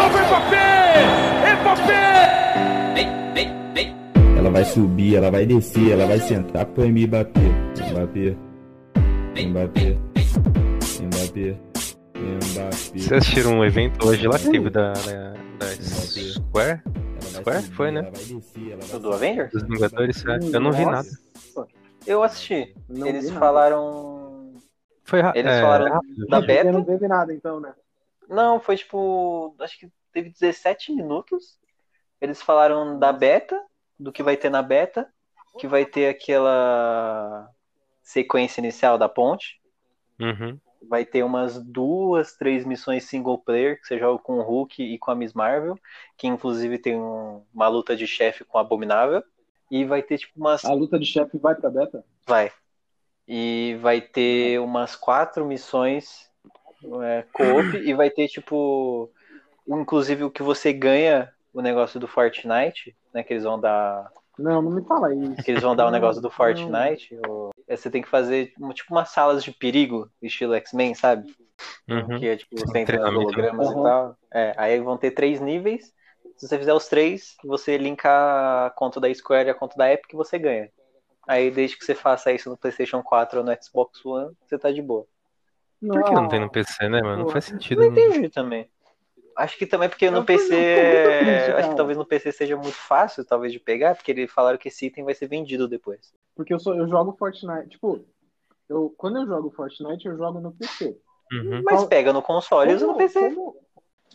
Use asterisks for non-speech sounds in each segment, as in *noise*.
novo Mbappé! Mbappé! Ela vai subir, ela vai descer, ela vai sentar pro Mbappé. Mbappé. Mbappé. Mbappé. Mbappé. Vocês assistiram um evento hoje lá que teve da, da, da Square? Square? Foi, né? Descer, vai Do Avengers? Dos Vingadores, é. eu não vi nada. Eu assisti. Não Eles falaram. Foi ra- Eles é, falaram rápido. da Você não beta. teve nada, então, né? Não, foi tipo. Acho que teve 17 minutos. Eles falaram da beta, do que vai ter na beta, que vai ter aquela sequência inicial da ponte. Uhum. Vai ter umas duas, três missões single player, que você joga com o Hulk e com a Miss Marvel, que inclusive tem um- uma luta de chefe com o Abominável. E vai ter tipo umas A luta de chefe vai pra beta? Vai. E vai ter umas quatro missões é, co-op e vai ter, tipo, inclusive o que você ganha, o negócio do Fortnite, né? Que eles vão dar. Não, não me fala isso. Que eles vão dar o negócio do. Fortnite. ou- é, Você tem que fazer um- tipo umas salas de perigo, estilo X-Men, sabe? Uhum. Que é tipo, você entra nos hologramas Uhum. e tal. É, aí vão ter três níveis. Se você fizer os três, você linka a conta da Square e a conta da Epic, você ganha. Aí desde que você faça isso no PlayStation 4 ou no Xbox One, você tá de boa. Por que não tem no PC, né, mano? Não faz sentido. Não entendi também. Acho que também porque no Eu PC. tô muito triste, acho que talvez no PC seja muito fácil, talvez, de pegar, porque eles falaram que esse item vai ser vendido depois. Porque eu, sou, eu jogo Fortnite. Tipo, eu, quando eu jogo Fortnite, eu jogo no PC. Uhum. Mas pega no console e usa no Como- PC. como-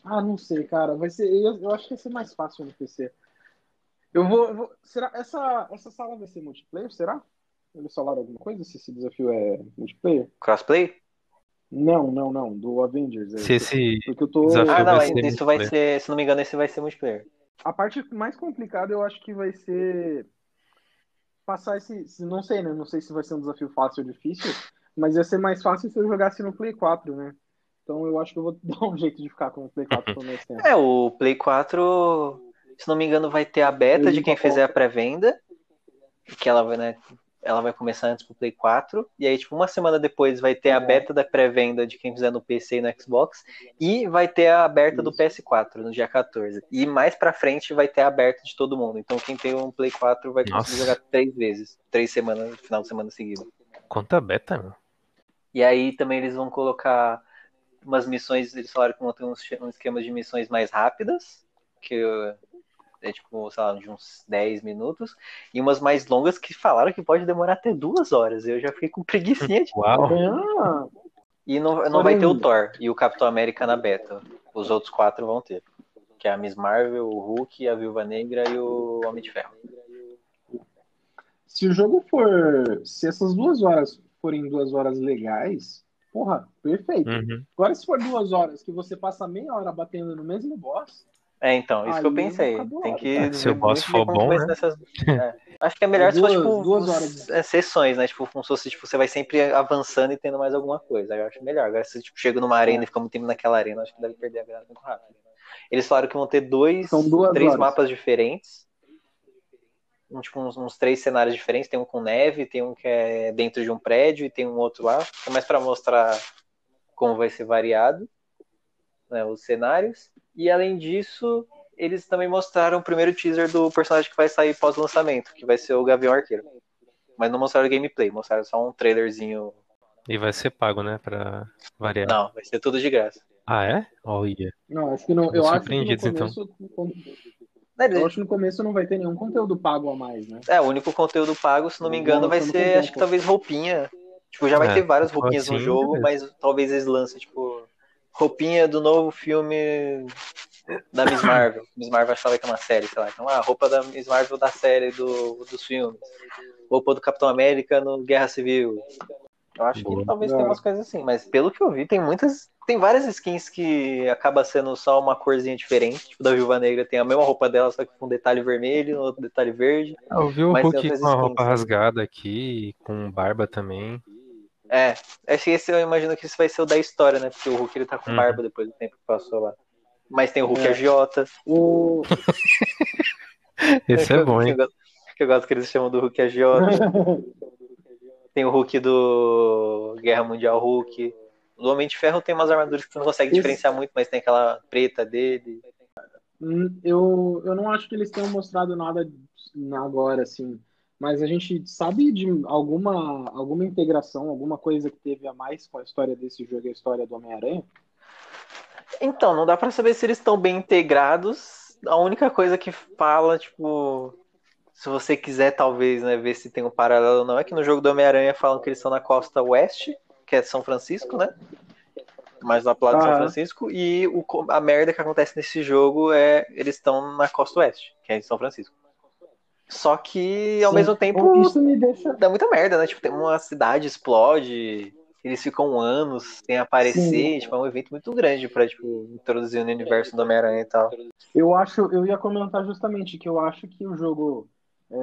Ah, não sei, cara. Vai ser. Eu, eu acho que vai ser mais fácil no PC. Eu vou. eu vou- será essa, essa sala vai ser multiplayer? Será? Eles falaram alguma coisa? Se esse desafio é multiplayer? Crossplay? Não, não, não. Do Avengers. é. Se esse. Porque eu tô. Ah, não, vai isso ser vai ser, se não me engano, esse vai ser multiplayer. A parte mais complicada eu acho que vai ser passar esse. se- Não sei, né? Não sei se vai ser um desafio fácil ou difícil, mas ia ser mais fácil se eu jogasse no Play 4, né? Então eu acho que eu vou *laughs* dar um jeito de ficar com o Play 4 por mais tempo. É, o Play 4, se não me engano, vai ter a beta Eu de quem fizer a pré-venda, que ela vai, né, ela vai começar antes pro Play 4, e aí, tipo, uma semana depois vai ter a Uhum. beta da pré-venda de quem fizer no PC e no Xbox, e vai ter a aberta do Isso. PS4 no dia 14. E mais pra frente vai ter a aberta de todo mundo. Então quem tem um Play 4 vai conseguir Nossa. jogar três vezes, três semanas, no final de semana seguida. Quanta beta, meu? E aí também eles vão colocar umas missões, eles falaram que vão ter uns, um esquema de missões mais rápidas, que é tipo, sei lá, de uns 10 minutos, e umas mais longas que falaram que pode demorar até duas horas. Eu já fiquei com preguicinha de... Uau! Ah, E não, não vai ter o Thor e o Capitão América na beta. Os outros quatro vão ter. Que é a Miss Marvel, o Hulk, a Viúva Negra e o Homem de Ferro. se o jogo for. Se essas duas horas forem duas horas legais, porra, perfeito. Uhum. Agora, se for duas horas que você passa meia hora batendo no mesmo boss, É, então, isso que eu Aí pensei. Tem que cara. Se o boss for bom, né? nessas- é. Acho que é melhor se for, Duas- tipo, duas horas. é, sessões, né? Tipo, como se fosse, tipo, você vai sempre avançando e tendo mais alguma coisa. Eu acho melhor. Agora, se tipo, chega numa arena e fica muito tempo naquela arena, acho que deve perder a graça muito rápido. Eles falaram que vão ter dois, São duas três horas. mapas diferentes. Um, tipo, uns, uns três cenários diferentes. Tem um com neve, tem um que é dentro de um prédio e tem um outro lá. É mais pra mostrar como vai ser variado né, os cenários. E além disso, eles também mostraram o primeiro teaser do personagem que vai sair pós-lançamento, que vai ser o Gavião Arqueiro. Mas não mostraram gameplay, mostraram só um trailerzinho. E vai ser pago, né? Pra variar. Não, vai ser tudo de graça. Ah, é? Olha. não, acho que não. Estamos Eu acho que no então. começo. Né, Eu acho que no começo não vai ter nenhum conteúdo pago a mais, né? É, o único conteúdo pago, se não me engano, vai ser, acho que talvez roupinha. Tipo, já vai É, ter várias roupinhas no assim, jogo, beleza. mas talvez eles lancem, tipo, roupinha do novo filme da Miss *coughs* Marvel. Miss Marvel acho que ela vai ter uma série, sei lá. Então, a roupa da Miss Marvel da série do, dos filmes. Roupa do Capitão América no Guerra Civil. Eu acho Boa. que talvez É. tenha umas coisas assim, mas pelo que eu vi, tem muitas. Tem várias skins que acaba sendo só uma corzinha diferente. Tipo, da Viúva Negra tem a mesma roupa dela, só que com um detalhe vermelho, outro detalhe verde. Ah, Eu vi o Hulk com a roupa rasgada aqui, com barba também. É, acho que esse eu imagino que esse vai ser o da história, né? Porque o Hulk ele tá com Uhum. barba depois do tempo que passou lá. Mas tem o Hulk É. agiota. O... *laughs* Esse é bom, que, hein? eu, gosto- que eu gosto que eles chamam do Hulk agiota. *laughs* tem o Hulk do Guerra Mundial Hulk. Do Homem de Ferro tem umas armaduras que você não consegue Esse- diferenciar muito, mas tem aquela preta dele. Hum, Eu, eu não acho que eles tenham mostrado nada agora, assim. Mas a gente sabe de alguma, alguma integração, alguma coisa que teve a mais com a história desse jogo e a história do Homem-Aranha? Então, não dá pra saber se eles estão bem integrados. A única coisa que fala, tipo, se você quiser talvez, né, ver se tem um paralelo ou não, é que no jogo do Homem-Aranha falam que eles estão na costa oeste, que é São Francisco, né? Mais lá pro lado de São. Francisco, e o, a merda que acontece nesse jogo é eles estão na costa oeste, que é em São Francisco. Só que ao Sim. mesmo tempo Isso me deixa. dá muita merda, né? Tipo, tem uma cidade explode, eles ficam anos sem aparecer, Sim. tipo, é um evento muito grande pra, tipo, introduzir no universo do Homem-Aranha e tal. Eu acho, eu ia comentar justamente que eu acho que o jogo é,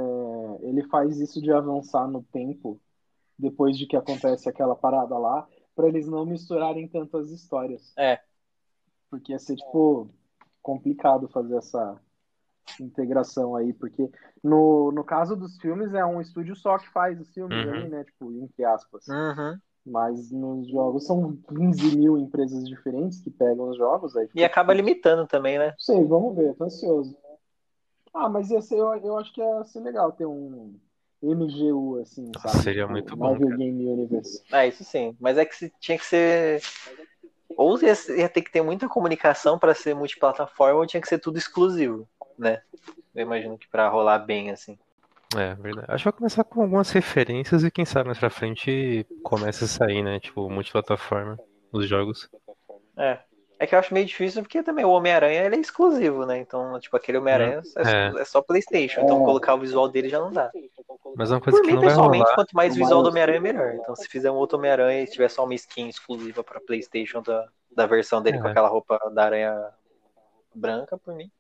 ele faz isso de avançar no tempo depois de que acontece aquela parada lá, pra eles não misturarem tanto as histórias. É. Porque ia ser, tipo, complicado fazer essa integração aí, porque no, no caso dos filmes é um estúdio só que faz os filmes Uhum. ali, né? Tipo, entre aspas. Uhum. Mas nos jogos são 15 mil empresas diferentes que pegam os jogos. Aí E acaba limitando também, né? Sei, vamos ver, tô ansioso. Ah, mas ia ser, eu, eu acho que ia ser legal ter um MGU, assim, Nossa, sabe? seria Tipo, muito bom, Marvel. Game Universe. É, isso sim. Mas é que se- tinha que ser. Ou ia, ia ter que ter muita comunicação pra ser multiplataforma, ou tinha que ser tudo exclusivo, né? Eu imagino que pra rolar bem, assim. É, verdade. Acho que vai começar com algumas referências e quem sabe mais pra frente começa a sair, né? Tipo, multiplataforma, os jogos. É. É que eu acho meio difícil porque também o Homem-Aranha ele é exclusivo, né? Então, tipo, aquele Homem-Aranha é, É. é só PlayStation. Então, É. colocar o visual dele já não dá. Mas é uma coisa Por que mim, não vai pessoalmente, rolar. quanto mais visual do Homem-Aranha, melhor. Então, se fizer um outro Homem-Aranha e tiver só uma skin exclusiva pra PlayStation da, da versão dele com É. aquela roupa da aranha branca, por mim.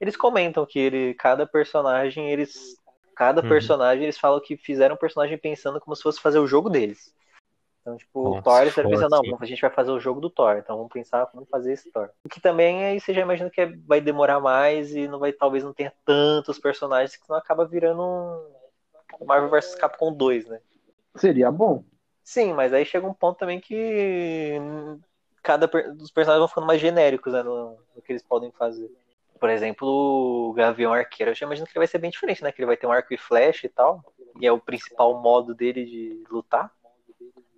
Eles comentam que ele, cada personagem, eles. Cada Uhum. personagem, eles falam que fizeram o personagem pensando como se fosse fazer o jogo deles. Então, tipo, Bom, o Thor, eles pensando, não, a gente vai fazer o jogo do Thor, então vamos pensar como fazer esse Thor. O que também aí você já imagina que é- vai demorar mais e não vai, talvez não tenha tantos personagens que não acaba virando um Marvel vs Capcom 2, né? Seria bom. Sim, mas aí chega um ponto também que cada per- dos personagens vão ficando mais genéricos né, no, no que eles podem fazer. Por exemplo, o Gavião Arqueiro, eu já imagino que ele vai ser bem diferente, né? Que ele vai ter um arco e flecha e tal, e é o principal modo dele de lutar.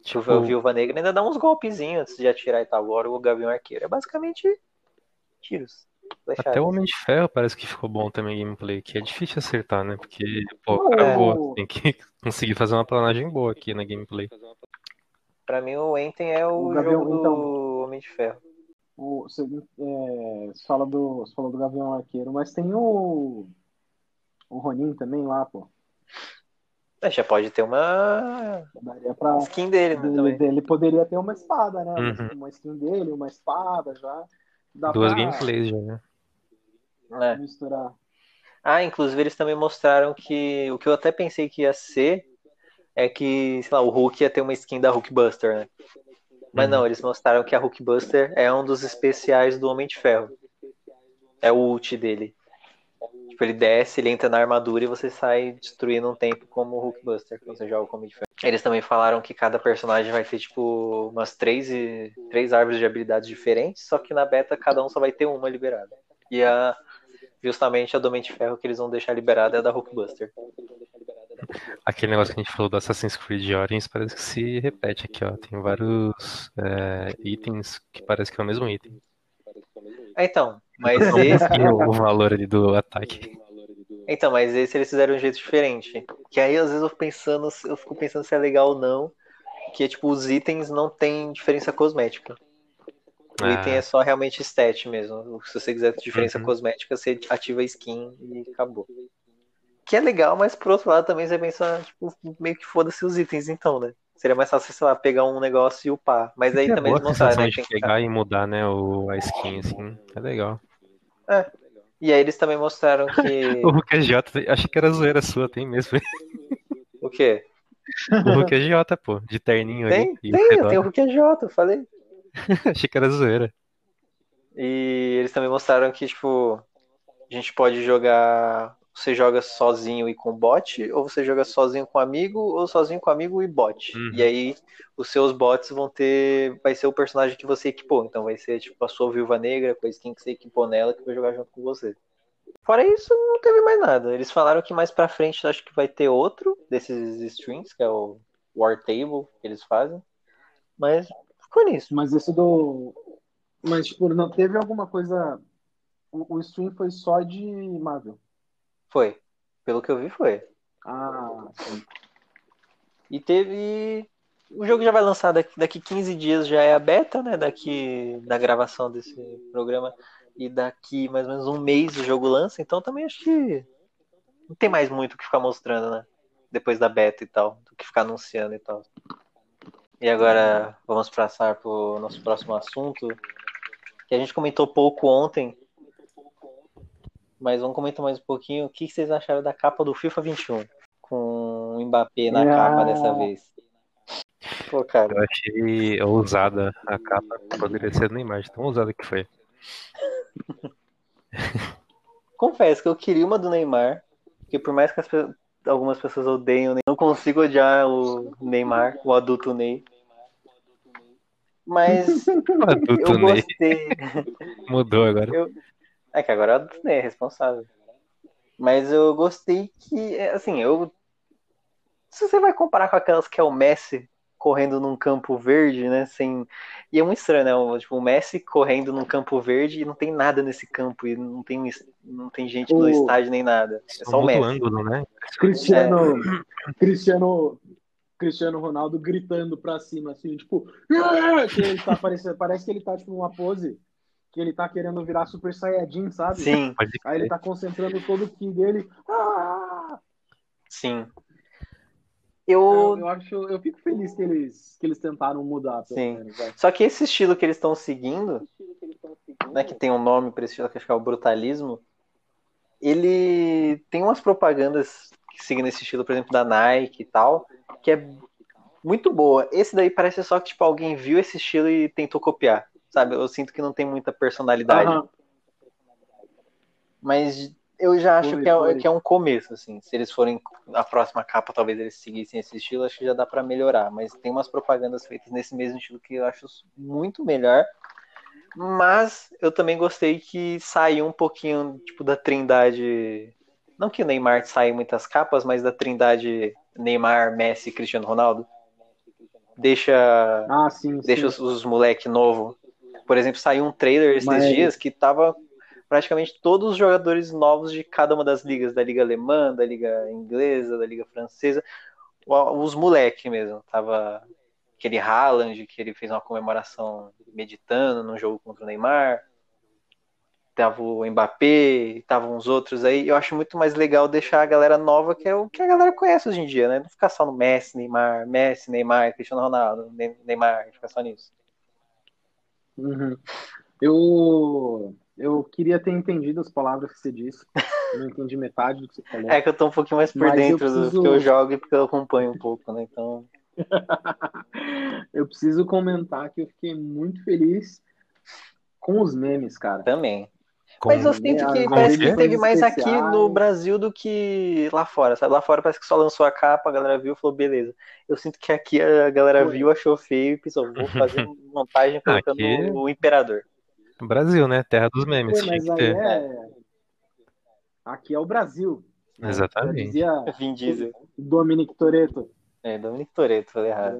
Tipo, o Viúva Negra ainda dá uns golpezinhos antes de atirar e tal. Agora o Gavião Arqueiro é basicamente tiros. até o Homem de Ferro parece que ficou bom também gameplay, que é difícil acertar, né? Porque, pô, o cara é. voa, tem que *laughs* conseguir fazer uma planagem boa aqui na gameplay. Pra mim, o Enten é o, O Gavião, jogo do então. Homem de Ferro. O, você, é, você fala do, você falou do Gavião Arqueiro, mas tem o, o Ronin também lá, pô. É, já pode ter uma Daria pra. skin dele, né, Ele, também. ele poderia ter uma espada, né? Uma- Uhum. Uma skin dele, uma espada já. Dá Duas pra gameplays já, né? É. misturar. Ah, inclusive eles também mostraram que o que eu até pensei que ia ser é que, sei lá, o Hulk ia ter uma skin da Hulkbuster, né? Mas Uhum. não, eles mostraram que a Hulkbuster é um dos especiais do Homem de Ferro. É o ult dele. Tipo, ele desce, ele entra na armadura e você sai destruindo um tempo como o Hulkbuster, quando você joga o Homem de Ferro. Eles também falaram que cada personagem vai ter, tipo, umas três, e... três árvores de habilidades diferentes, só que na beta cada um só vai ter uma liberada. E a justamente a do Homem de Ferro que eles vão deixar liberada é a da Hulkbuster. Aquele negócio que a gente falou do Assassin's Creed Origins parece que se repete aqui, ó. Tem vários é, itens que parece que é o mesmo item. Ah, Então, mas esse, E o, valor ali do ataque. então, mas esse eles fizeram de um jeito diferente. Que aí às vezes eu fico pensando, eu fico pensando se é legal ou não, que tipo os itens não tem diferença cosmética. O Ah. item é só realmente stat mesmo. Se você quiser diferença Uhum. cosmética, você ativa a skin e acabou. Que é legal, mas por outro lado também você pensa, tipo, meio que foda-se os itens então, né? Seria mais fácil, sei lá, pegar um negócio e upar. Mas aí é também boa mostraram, sensação né? de Tem que pegar e mudar, né, o, a skin, assim. É legal. E aí eles também mostraram que. *laughs* O Hulk é J, achei que era zoeira sua, tem mesmo. o quê? O Hulk é J, pô, de terninho Tem? e Tem, eu redor. tenho o Hulk J, eu falei. *laughs* Achei que era zoeira. E eles também mostraram que, tipo, a gente pode jogar você joga sozinho e com bot, ou você joga sozinho com amigo, ou sozinho com amigo e bot. Uhum. E aí os seus bots vão ter. Vai ser o personagem que você equipou. Então vai ser tipo a sua viúva negra, com a skin que você equipou nela, que vai jogar junto com você. Fora isso, não teve mais nada. Eles falaram que mais pra frente acho que vai ter outro desses streams, que é o War Table que eles fazem. Mas ficou nisso. Mas esse do. Mas, tipo, não teve alguma coisa. O, o stream foi só de Marvel. Foi. Pelo que eu vi, foi. Ah, sim. E teve. O jogo já vai lançar daqui, daqui 15 dias, já é a beta, né? Daqui da gravação desse programa. E daqui mais ou menos um mês o jogo lança. Então também acho que não tem mais muito o que ficar mostrando, né? Depois da beta e tal. Do que ficar anunciando e tal. E agora vamos passar para o nosso próximo assunto. Que a gente comentou pouco ontem. Mas vamos comentar mais um pouquinho. O que vocês acharam da capa do FIFA 21? Com o Mbappé na Ah. capa dessa vez. Pô, cara. Eu achei ousada a capa. Poderia ser do Neymar, de tão ousada que foi. Confesso que eu queria uma do Neymar, porque por mais que algumas pessoas odeiem não consigo odiar o Neymar, o adulto Ney. Mas *laughs* O adulto eu Ney gostei. mudou agora. É que agora o adulto Ney é responsável. Mas eu gostei que, é, assim, eu. Se você vai comparar com aquelas que é o Messi correndo num campo verde, né? Sem. E é muito estranho, né? o- Tipo, o Messi correndo num campo verde e não tem nada nesse campo. E não tem, não tem gente no O- estádio nem nada. É só o Messi. ângulo, né? Cristiano, Cristiano, Cristiano Ronaldo gritando pra cima, assim, tipo, "Ah!" que ele tá parecendo, parece que ele tá tipo numa pose que ele tá querendo virar Super Saiyajin, sabe? Sim, Aí ele tá concentrando todo o ki dele. Ah! sim. Eu, Eu. eu acho, eu fico feliz que eles, que eles tentaram mudar, pelo Sim. menos. Só que esse estilo que eles estão seguindo, né, que tem um nome para esse estilo que acho que é o brutalismo, ele tem umas propagandas que seguem esse estilo, por exemplo, da Nike e tal, que é muito boa. Esse daí parece só que tipo alguém viu esse estilo e tentou copiar, sabe? Eu sinto que não tem muita personalidade, Aham. mas eu já acho Foi, que é, foi. que é um começo, assim. Se eles forem a próxima capa, talvez eles seguissem esse estilo, acho que já dá pra melhorar. Mas tem umas propagandas feitas nesse mesmo estilo que eu acho muito melhor. Mas eu também gostei que saiu um pouquinho, tipo, da trindade. Não que o Neymar saia em muitas capas, mas da trindade Neymar, Messi e Cristiano Ronaldo. Deixa Ah, sim, sim. deixa os, os moleque novo. Por exemplo, saiu um trailer esses Mas- dias que tava praticamente todos os jogadores novos de cada uma das ligas, da liga alemã, da liga inglesa, da liga francesa, os moleque mesmo. Tava aquele Haaland que ele fez uma comemoração meditando num jogo contra o Neymar. Tava o Mbappé, tava uns outros aí. Eu acho muito mais legal deixar a galera nova, que é o que a galera conhece hoje em dia, né? Não ficar só no Messi, Neymar, Messi, Neymar, Cristiano Ronaldo, Ne- Neymar, ficar só nisso. Uhum. Eu, eu queria ter entendido as palavras que você disse. Não entendi metade do que você falou. É que eu tô um pouquinho mais por Mas eu dentro preciso- do que eu jogo e porque eu acompanho um pouco, né? Então, *laughs* Eu preciso comentar que eu fiquei muito feliz com os memes, cara. também. Com- Mas eu sinto que com parece que teve mais aqui no Brasil do que lá fora, sabe? Lá fora parece que só lançou a capa, a galera viu e falou, beleza. Eu sinto que aqui a galera viu, achou feio e pensou, vou *laughs* fazer montagem colocando Aqui- o Imperador. Brasil, né? Terra dos memes. Mas aí ter. é. Aqui é o Brasil. né? Exatamente. Dizia *laughs* Vin Diesel. Dominic Toretto. É, Dominic Toretto, falei errado.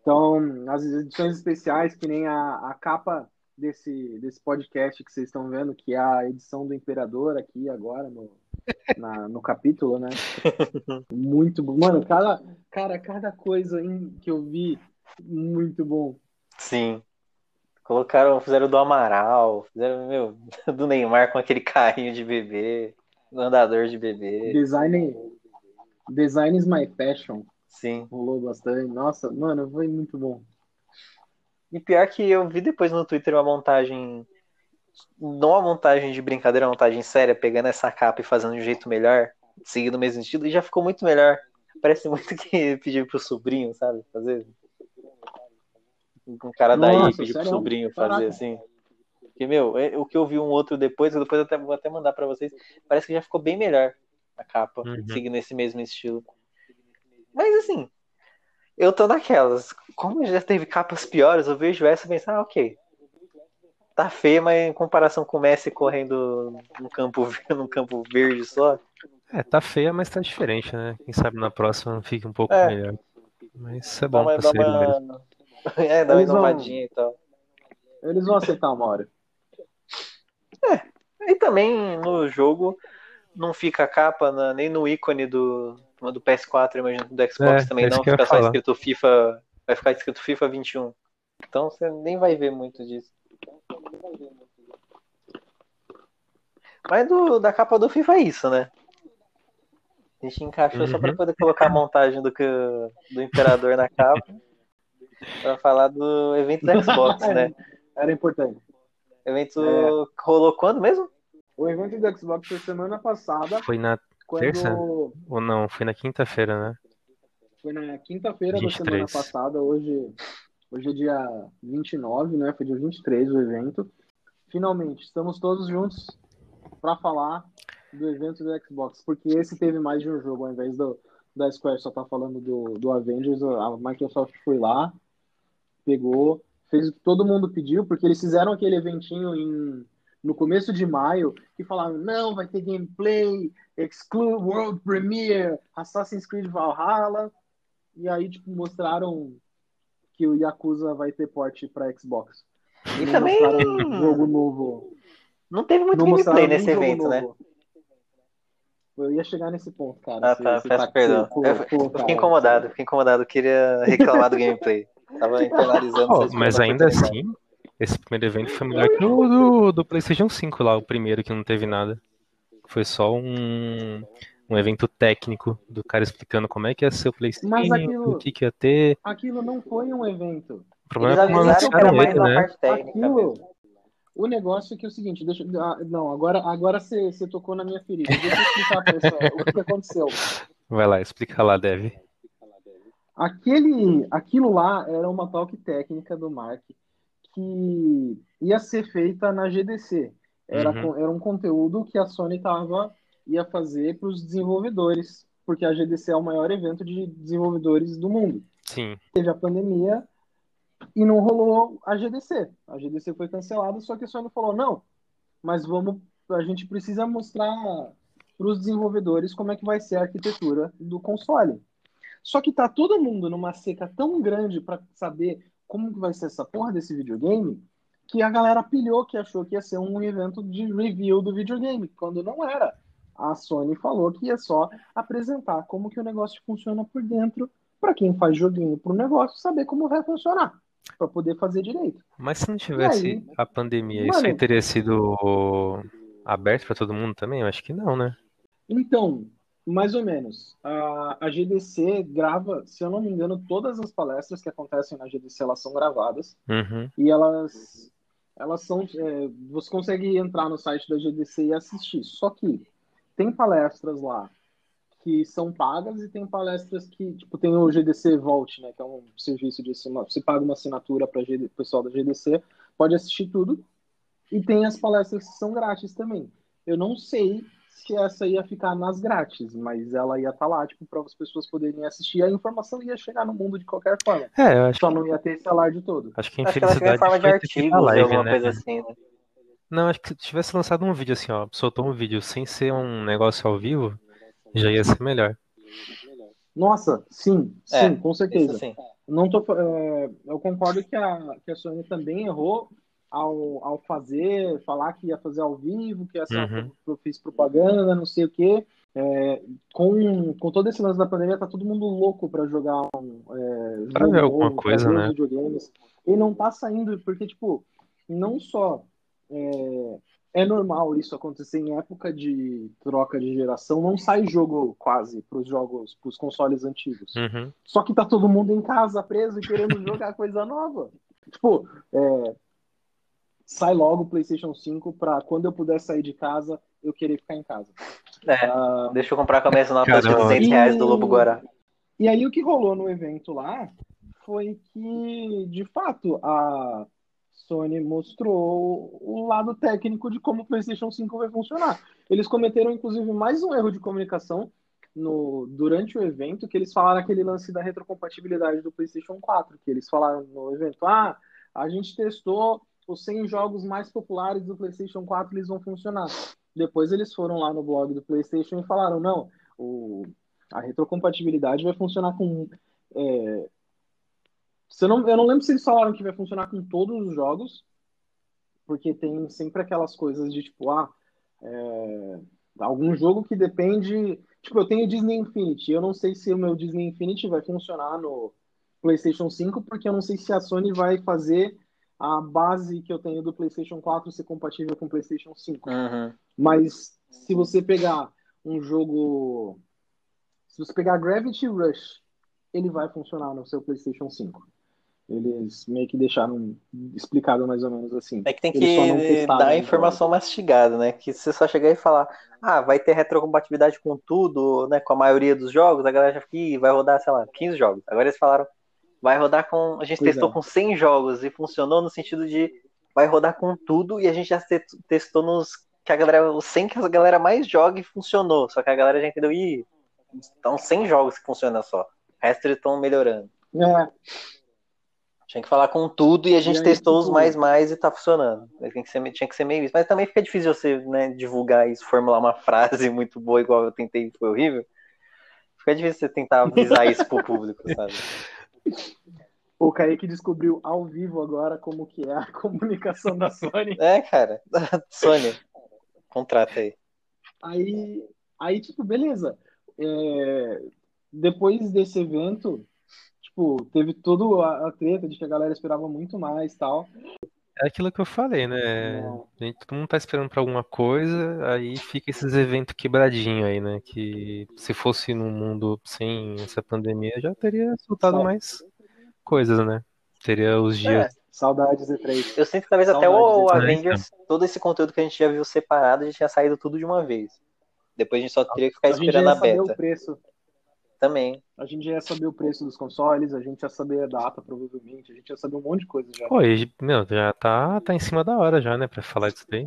Então, as edições especiais, que nem a, a capa desse, desse podcast que vocês estão vendo, que é a edição do Imperador aqui agora no, na- no capítulo, né? *laughs* Muito bom. Mano, cada, cara, cada coisa em- que eu vi, muito bom. Sim. Colocaram, fizeram do Amaral, fizeram, meu, *laughs* do Neymar com aquele carrinho de bebê, do andador de bebê. Design, design is my passion. Sim. Rolou bastante. Nossa, mano, foi muito bom. E pior que eu vi depois no Twitter uma montagem. Não uma montagem de brincadeira, uma montagem séria, pegando essa capa e fazendo de um jeito melhor, seguindo o mesmo estilo, e já ficou muito melhor. *laughs* Parece muito que *laughs* pedir pro sobrinho, sabe? Fazer. Um cara daí Nossa, pedir pro sério? sobrinho fazer Caraca. assim. Porque, meu, é- o que eu vi um outro depois, eu depois até, vou até mandar pra vocês, parece que já ficou bem melhor a capa, Uhum. seguindo esse mesmo estilo. Mas assim, eu tô naquelas. Como já teve capas piores, eu vejo essa e penso, ah, ok. Tá feia, mas em comparação com o Messi correndo num campo, *laughs* num campo verde só. É, tá feia, mas tá diferente, né? Quem sabe na próxima fique um pouco É. melhor. Mas isso é bom pra mesmo. uma... *laughs* É, dá uma Eles vão- inovadinha e tal. Eles vão aceitar uma hora. E também no jogo não fica a capa na- nem no ícone do, do PS4, imagino do Xbox É, também é não, fica só falar. escrito FIFA, vai ficar escrito FIFA 21. Então você nem vai ver muito disso. Mas do, da capa do FIFA é isso, né? A gente encaixou só pra Uhum. poder colocar a montagem do, que, do Imperador na capa. pra falar do evento do Xbox, né? Era importante. O evento É. rolou quando mesmo? O evento do Xbox foi semana passada, Foi na. quando Terça? Ou não, foi na quinta-feira, né? foi na quinta-feira da 23. semana passada, hoje, hoje é dia 29, né? Foi dia 23 o evento. Finalmente, estamos todos juntos para falar do evento do Xbox, porque esse teve mais de um jogo, ao invés do, da Square só tá falando do, do Avengers, a Microsoft foi lá, pegou, fez o que todo mundo pediu, porque eles fizeram aquele eventinho em, no começo de maio, que falaram, não, vai ter gameplay, exclude World Premiere, Assassin's Creed Valhalla, e aí, tipo, mostraram que o Yakuza vai ter porte para Xbox. E Não também um jogo novo. não teve muito Não gameplay nesse evento, né? novo. Eu ia chegar nesse ponto, cara. Ah, Você- tá, você peço tá- perdão. pô, Eu, pô, eu cara. fiquei incomodado, fiquei incomodado, eu queria reclamar do gameplay. Tava *laughs* internalizando essa mas ainda assim, esse primeiro evento foi melhor que o do, do PlayStation 5 lá, o primeiro que não teve nada. Foi só um, um evento técnico do cara explicando como é que ia ser o PlayStation, o que, que ia ter. Aquilo não foi um evento. O problema Eles é como anunciaram ele, né? Aquilo. O negócio é que é o seguinte, deixa, ah, não, agora agora você tocou na minha ferida. Deixa eu explicar pra você o que, que aconteceu. Vai lá, explica lá, Dev. Aquele, aquilo lá era uma talk técnica do Mark que ia ser feita na GDC. Era, Uhum. era um conteúdo que a Sony tava, ia fazer para os desenvolvedores, porque a GDC é o maior evento de desenvolvedores do mundo. Sim. Teve a pandemia e não rolou a GDC. A GDC foi cancelada, só que a Sony falou: não, mas vamos, a gente precisa mostrar para os desenvolvedores como é que vai ser a arquitetura do console. Só que tá todo mundo numa seca tão grande para saber como que vai ser essa porra desse videogame, que a galera pilhou que achou que ia ser um evento de review do videogame, quando não era. A Sony falou que ia só apresentar como que o negócio funciona por dentro, para quem faz joguinho pro negócio saber como vai funcionar, para poder fazer direito. Mas se não tivesse aí? a pandemia, isso aí Mano- teria sido aberto pra todo mundo também? Eu acho que não, né? Então, mais ou menos. A, a GDC grava, se eu não me engano, todas as palestras que acontecem na GDC elas são gravadas Uhum. e elas elas são é, você consegue entrar no site da GDC e assistir. Só que tem palestras lá que são pagas e tem palestras que, tipo, tem o GDC Vault, né, que é um serviço de você paga uma assinatura para o pessoal da GDC, pode assistir tudo. E tem as palestras que são grátis também. Eu não sei se essa ia ficar nas grátis, mas ela ia estar lá, tipo, para as pessoas poderem assistir. A informação ia chegar no mundo de qualquer forma. É, eu acho Só que, não ia ter esse alarde todo. acho que a Acho que infelicidade de artigos, live, alguma né? coisa assim, né? Não, acho que se tivesse lançado um vídeo assim, ó, soltou um vídeo sem ser um negócio ao vivo, já ia ser melhor. Nossa, sim, sim, É, com Isso certeza. sim. Não tô, é, eu concordo que a, que a Sony também errou ao, ao fazer, falar que ia fazer ao vivo, que essa Uhum. eu fiz propaganda, não sei o quê. É, com, com todo esse lance da pandemia, tá todo mundo louco para jogar um é, Pra jogo ver alguma novo, pra coisa, né? videogames. E não tá saindo, porque, tipo, não só é, é normal isso acontecer em época de troca de geração, não sai jogo quase pros jogos, pros consoles antigos. Uhum. Só que tá todo mundo em casa preso e querendo jogar coisa nova. Tipo, é, sai logo o PlayStation 5 pra quando eu puder sair de casa, eu querer ficar em casa. É, Ah, deixa eu comprar com a minha nota de Caramba. 200 reais do Lobo Guará. e aí o que rolou no evento lá foi que, de fato, a Sony mostrou o lado técnico de como o PlayStation 5 vai funcionar. Eles cometeram, inclusive, mais um erro de comunicação no, durante o evento, que eles falaram aquele lance da retrocompatibilidade do PlayStation 4, que eles falaram no evento, ah, a gente testou os 100 jogos mais populares do PlayStation 4, eles vão funcionar. Depois eles foram lá no blog do PlayStation e falaram, não, o, a retrocompatibilidade vai funcionar com é, eu não, eu não lembro se eles falaram que vai funcionar com todos os jogos, porque tem sempre aquelas coisas de tipo, ah, é, algum jogo que depende. Tipo, eu tenho Disney Infinity, eu não sei se o meu Disney Infinity vai funcionar no PlayStation 5, porque eu não sei se a Sony vai fazer a base que eu tenho do PlayStation 4 ser compatível com o PlayStation 5. Uhum. Mas se você pegar um jogo. Se você pegar Gravity Rush, ele vai funcionar no seu PlayStation 5. Eles meio que deixaram explicado mais ou menos assim. É que tem que dar a informação mastigada, né? Que se você só chegar e falar, ah, vai ter retrocompatibilidade com tudo, né? Com a maioria dos jogos, a galera já fica, vai rodar, sei lá, 15 jogos. Agora eles falaram, vai rodar com. A gente pois testou é. com 100 jogos e funcionou no sentido de vai rodar com tudo e a gente já testou nos que a galera, os 100 que a galera mais joga e funcionou. Só que a galera já entendeu, ih, estão 100 jogos que funcionam só. O resto eles estão melhorando. É. Tinha que falar com tudo e a gente e testou os mais mais e tá funcionando. Tinha que, ser, tinha que ser meio isso. Mas também fica difícil você né, divulgar isso, formular uma *laughs* frase muito boa, igual eu tentei, foi horrível. Fica difícil você tentar avisar isso pro público, sabe? *laughs* O Kaique descobriu ao vivo agora como que é a *laughs* comunicação da Sony. É, cara. *laughs* Sony, contrata aí. Aí, aí tipo, beleza. É, depois desse evento, tipo, teve toda a, treta de que a galera esperava muito mais tal. É aquilo que eu falei, né? A gente, todo mundo tá esperando pra alguma coisa, aí fica esses eventos quebradinhos aí, né? Que se fosse num mundo sem essa pandemia, já teria soltado Só. mais coisas, né? Teria os dias. É, saudades E3. Eu sinto que talvez saudades até o Avengers, todo esse conteúdo que a gente já viu separado, já tinha saído tudo de uma vez. Depois a gente só teria que ficar a esperando a beta. O preço. Também. A gente já ia saber o preço dos consoles, a gente ia saber a data, provavelmente, a gente ia saber um monte de coisa já. Pô, e, meu, já tá, tá em cima da hora já, né, pra falar disso daí.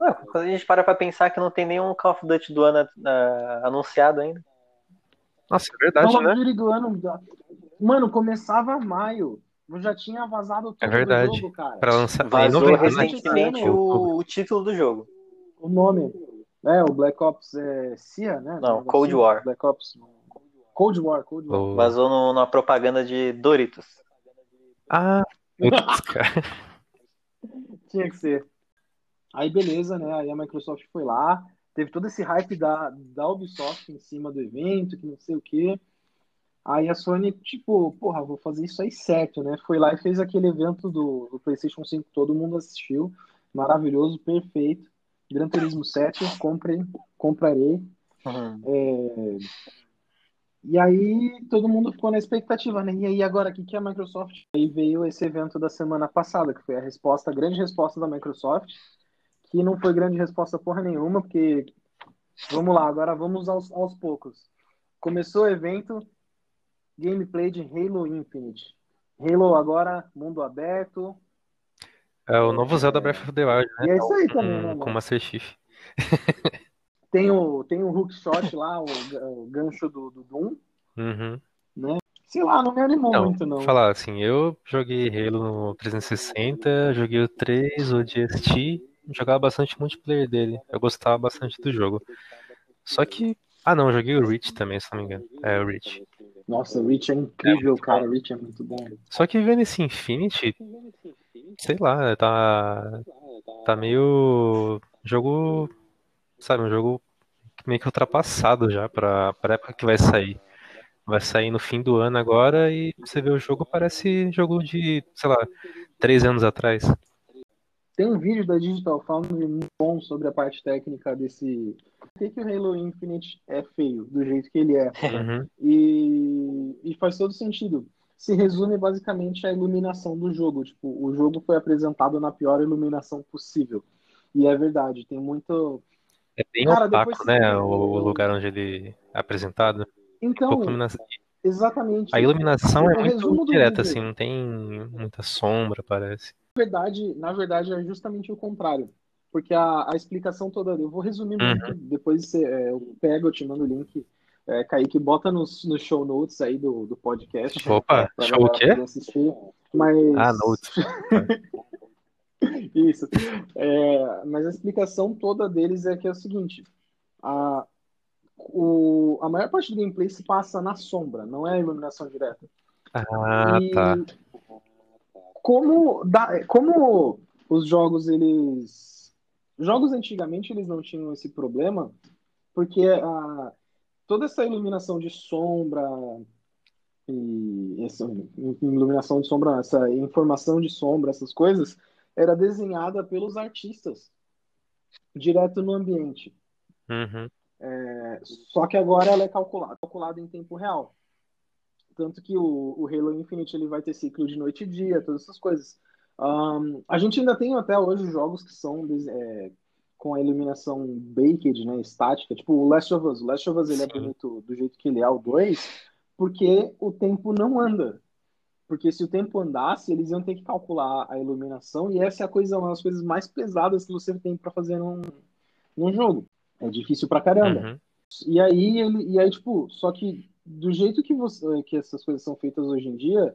Ué, quando a gente para pra pensar que não tem nenhum Call of Duty do ano uh, anunciado ainda. Nossa, é verdade, Call né? Call of Duty do ano... Mano, começava maio. Eu já tinha vazado tudo é verdade. do jogo, cara. Pra lançar... Vazou recentemente o, o título do jogo. O nome. É, o Black Ops é, CIA, né? Não, Cold assim, War. Black Ops Cold War, Cold War. Oh. Vazou no, numa propaganda de Doritos. Ah, putz, *laughs* cara. Tinha que ser. Aí beleza, né? Aí a Microsoft foi lá, teve todo esse hype da, da Ubisoft em cima do evento, que não sei o quê. Aí a Sony, tipo, porra, vou fazer isso aí certo, né? Foi lá e fez aquele evento do, do PlayStation 5, todo mundo assistiu. Maravilhoso, perfeito. Gran Turismo 7, comprei, comprarei. Uhum. É, e aí todo mundo ficou na expectativa, né? E aí agora, o que, que é a Microsoft? Aí veio esse evento da semana passada, que foi a resposta, a grande resposta da Microsoft, que não foi grande resposta porra nenhuma, porque vamos lá, agora vamos aos, aos poucos. Começou o evento, gameplay de Halo Infinite. Halo agora, mundo aberto. É o novo Zelda Breath of the Wild, né? E é isso aí também, né? Com Master Chief. *laughs* Tem o, tem o hookshot lá, o, o gancho do, do Doom. Uhum. Né? Sei lá, não me animou não, muito, não. Falar assim, eu joguei Halo no 360, joguei o 3, o DST, jogava bastante multiplayer dele. Eu gostava bastante do jogo. Só que. Ah não, joguei o Reach também, se não me engano. É, o Reach. Nossa, o Reach é incrível, é, cara. O Reach é muito bom. Só que vendo esse Infinity, sei lá, tá. Tá meio. Jogo sabe, um jogo meio que ultrapassado já pra, pra época que vai sair. Vai sair no fim do ano agora e você vê o jogo, parece jogo de, sei lá, três anos atrás. Tem um vídeo da Digital Foundry muito bom sobre a parte técnica desse. Por que, que o Halo Infinite é feio, do jeito que ele é? *laughs* Uhum. E, e faz todo sentido. Se resume basicamente à iluminação do jogo. Tipo, o jogo foi apresentado na pior iluminação possível. E é verdade, tem muito é bem Cara, opaco, né? O, o, lugar onde ele é apresentado. Então, exatamente. A iluminação é muito direta, assim, não tem muita sombra, parece. Na verdade, na verdade, é justamente o contrário. Porque a, a explicação toda, eu vou resumir muito, Uhum. depois você, é, eu pego, eu te mando o link. É, Kaique, bota nos, nos show notes aí do, do podcast. Opa, show o quê? assistir. Mas... Ah, notes. *laughs* *laughs* Isso. É, mas a explicação toda deles é que é o seguinte: a, o, a maior parte do gameplay se passa na sombra, não é a iluminação direta. Ah, E tá. como, da, como os jogos, eles. Jogos antigamente eles não tinham esse problema, porque a, toda essa iluminação de sombra e essa iluminação de sombra, essa informação de sombra, essas coisas, era desenhada pelos artistas direto no ambiente. Uhum. É, só que agora ela é calculada, calculada em tempo real. Tanto que o, o Halo Infinite ele vai ter ciclo de noite e dia, todas essas coisas. Um, a gente ainda tem até hoje jogos que são é, com a iluminação baked, né, estática, tipo o Last of Us. O Last of Us ele é bonito do jeito que ele é, o 2, porque o tempo não anda. Porque se o tempo andasse, eles iam ter que calcular a iluminação, e essa é a coisa, uma das coisas mais pesadas que você tem para fazer num, num jogo. É difícil pra caramba. Uhum. E aí ele, e aí tipo, só que do jeito que você, que essas coisas são feitas hoje em dia,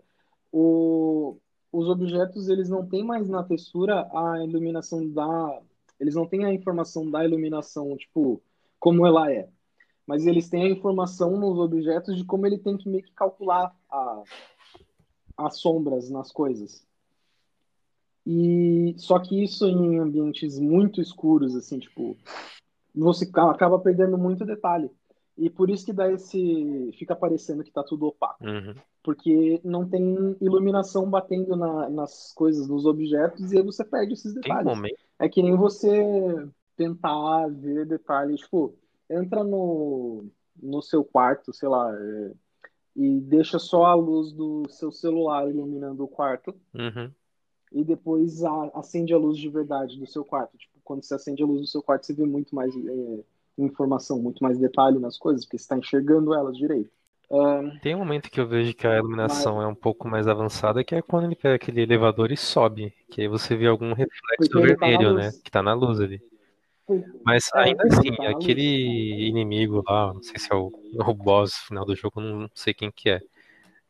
o, os objetos eles não têm mais na textura a iluminação da, eles não têm a informação da iluminação, tipo, como ela é. Mas eles têm a informação nos objetos de como ele tem que meio que calcular a, as sombras nas coisas. E só que isso em ambientes muito escuros, assim, tipo, você acaba perdendo muito detalhe. E por isso que dá esse. fica parecendo que tá tudo opaco. Uhum. Porque não tem iluminação batendo na- nas coisas, nos objetos, e aí você perde esses detalhes. É que nem você tentar ver detalhes, tipo, entra no, no seu quarto, sei lá, é, e deixa só a luz do seu celular iluminando o quarto, Uhum. e depois a- acende a luz de verdade do seu quarto. Tipo, quando você acende a luz do seu quarto, você vê muito mais é, informação, muito mais detalhe nas coisas, porque você está enxergando elas direito. Ahn, Tem um momento que eu vejo que a iluminação é um pouco mais avançada, que é quando ele pega aquele elevador e sobe. Que aí você vê algum reflexo tá vermelho, né? luz. Que tá na luz ali. Foi- Mas É, ainda assim, aquele inimigo lá, não sei se é o, o boss final do jogo, não sei quem que é.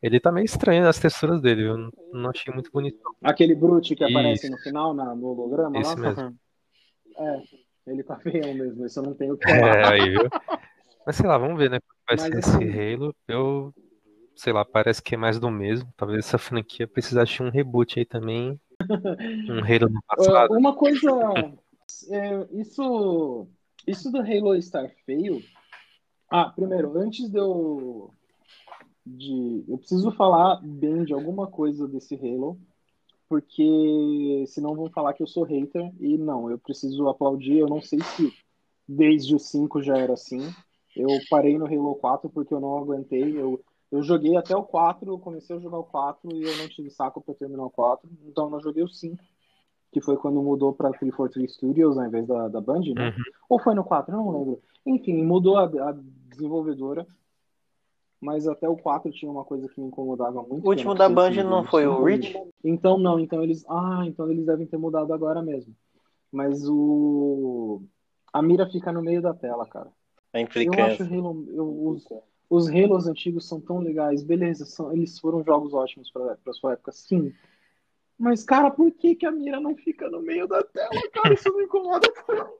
Ele tá meio estranho as texturas dele, eu não, não achei muito bonito. Aquele Brute que aparece Isso. no final, na, no holograma Esse lá. mesmo. *laughs* É, ele tá feião mesmo, isso eu não tenho o que É, falar. aí, viu? Mas sei lá, vamos ver, né? Como vai ser assim- esse Halo. Eu, sei lá, parece que é mais do mesmo. Talvez essa franquia precisasse de um reboot aí também. *laughs* Um Halo no passado. uma coisa. É, isso, isso do Halo estar feio. Ah, primeiro, antes de eu. De, eu preciso falar bem de alguma coisa desse Halo, porque senão vão falar que eu sou hater, e não, eu preciso aplaudir. Eu não sei se desde o 5 já era assim. Eu parei no Halo 4 porque eu não aguentei. Eu, eu joguei até o 4, eu comecei a jogar o 4 e eu não tive saco para terminar o 4, então eu não joguei o 5 que foi quando mudou para 343 Studios ao invés da, da Band, né? Uhum. Ou foi no 4, eu não lembro. Enfim, mudou a, a desenvolvedora, mas até o 4 tinha uma coisa que me incomodava muito. O último da Band não foi o mudado. Então não, então eles. Ah, então eles devem ter mudado agora mesmo. Mas o. A mira fica no meio da tela, cara. A Eu acho implicância. Halo, eu, os, os Halos antigos são tão legais, beleza, são, eles foram jogos ótimos para sua época, sim. Mas, cara, por que, que a mira não fica no meio da tela, cara? Isso me incomoda tanto.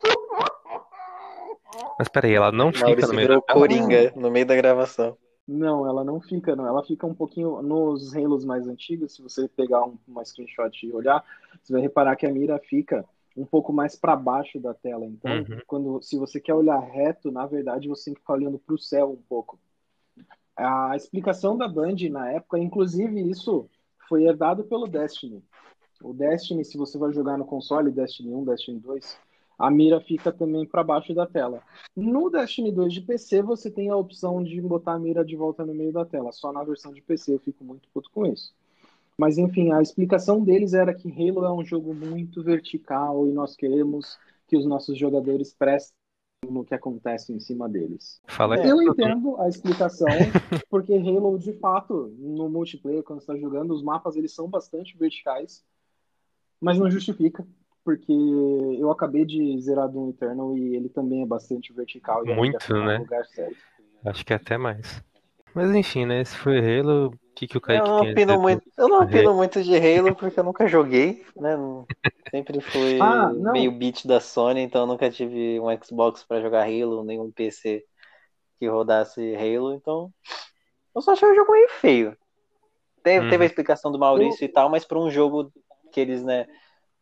Mas peraí, ela não fica Maurício no meio da tela? Coringa no meio da gravação. Não, ela não fica, não. Ela fica um pouquinho nos Halos mais antigos. Se você pegar um, uma screenshot e olhar, você vai reparar que a mira fica um pouco mais para baixo da tela. Então, Uhum. quando, se você quer olhar reto, na verdade, você tem que ficar olhando para o céu um pouco. A explicação da Band na época, inclusive isso foi herdado pelo Destiny. O Destiny, se você vai jogar no console, Destiny 1, Destiny 2, a mira fica também para baixo da tela. No Destiny 2 de PC, você tem a opção de botar a mira de volta no meio da tela. Só na versão de PC eu fico muito puto com isso. Mas enfim, a explicação deles era que Halo é um jogo muito vertical e nós queremos que os nossos jogadores prestem no que acontece em cima deles. Fala Eu aí. entendo a explicação, *laughs* porque Halo, de fato, no multiplayer, quando você está jogando, os mapas eles são bastante verticais. mas não justifica, porque eu acabei de zerar Doom Eternal e ele também é bastante vertical. E Muito, né? Acho que é até mais. Mas enfim, né? Esse foi Halo. O que, que o Kaique eu não opino muito, Eu não opino muito de Halo porque eu nunca joguei, né? Sempre fui *laughs* ah, meio beat da Sony, então eu nunca tive um Xbox para jogar Halo, nem um PC que rodasse Halo, então eu só achei o jogo meio feio. Teve, hum. teve a explicação do Maurício eu... e tal, mas para um jogo que eles, né,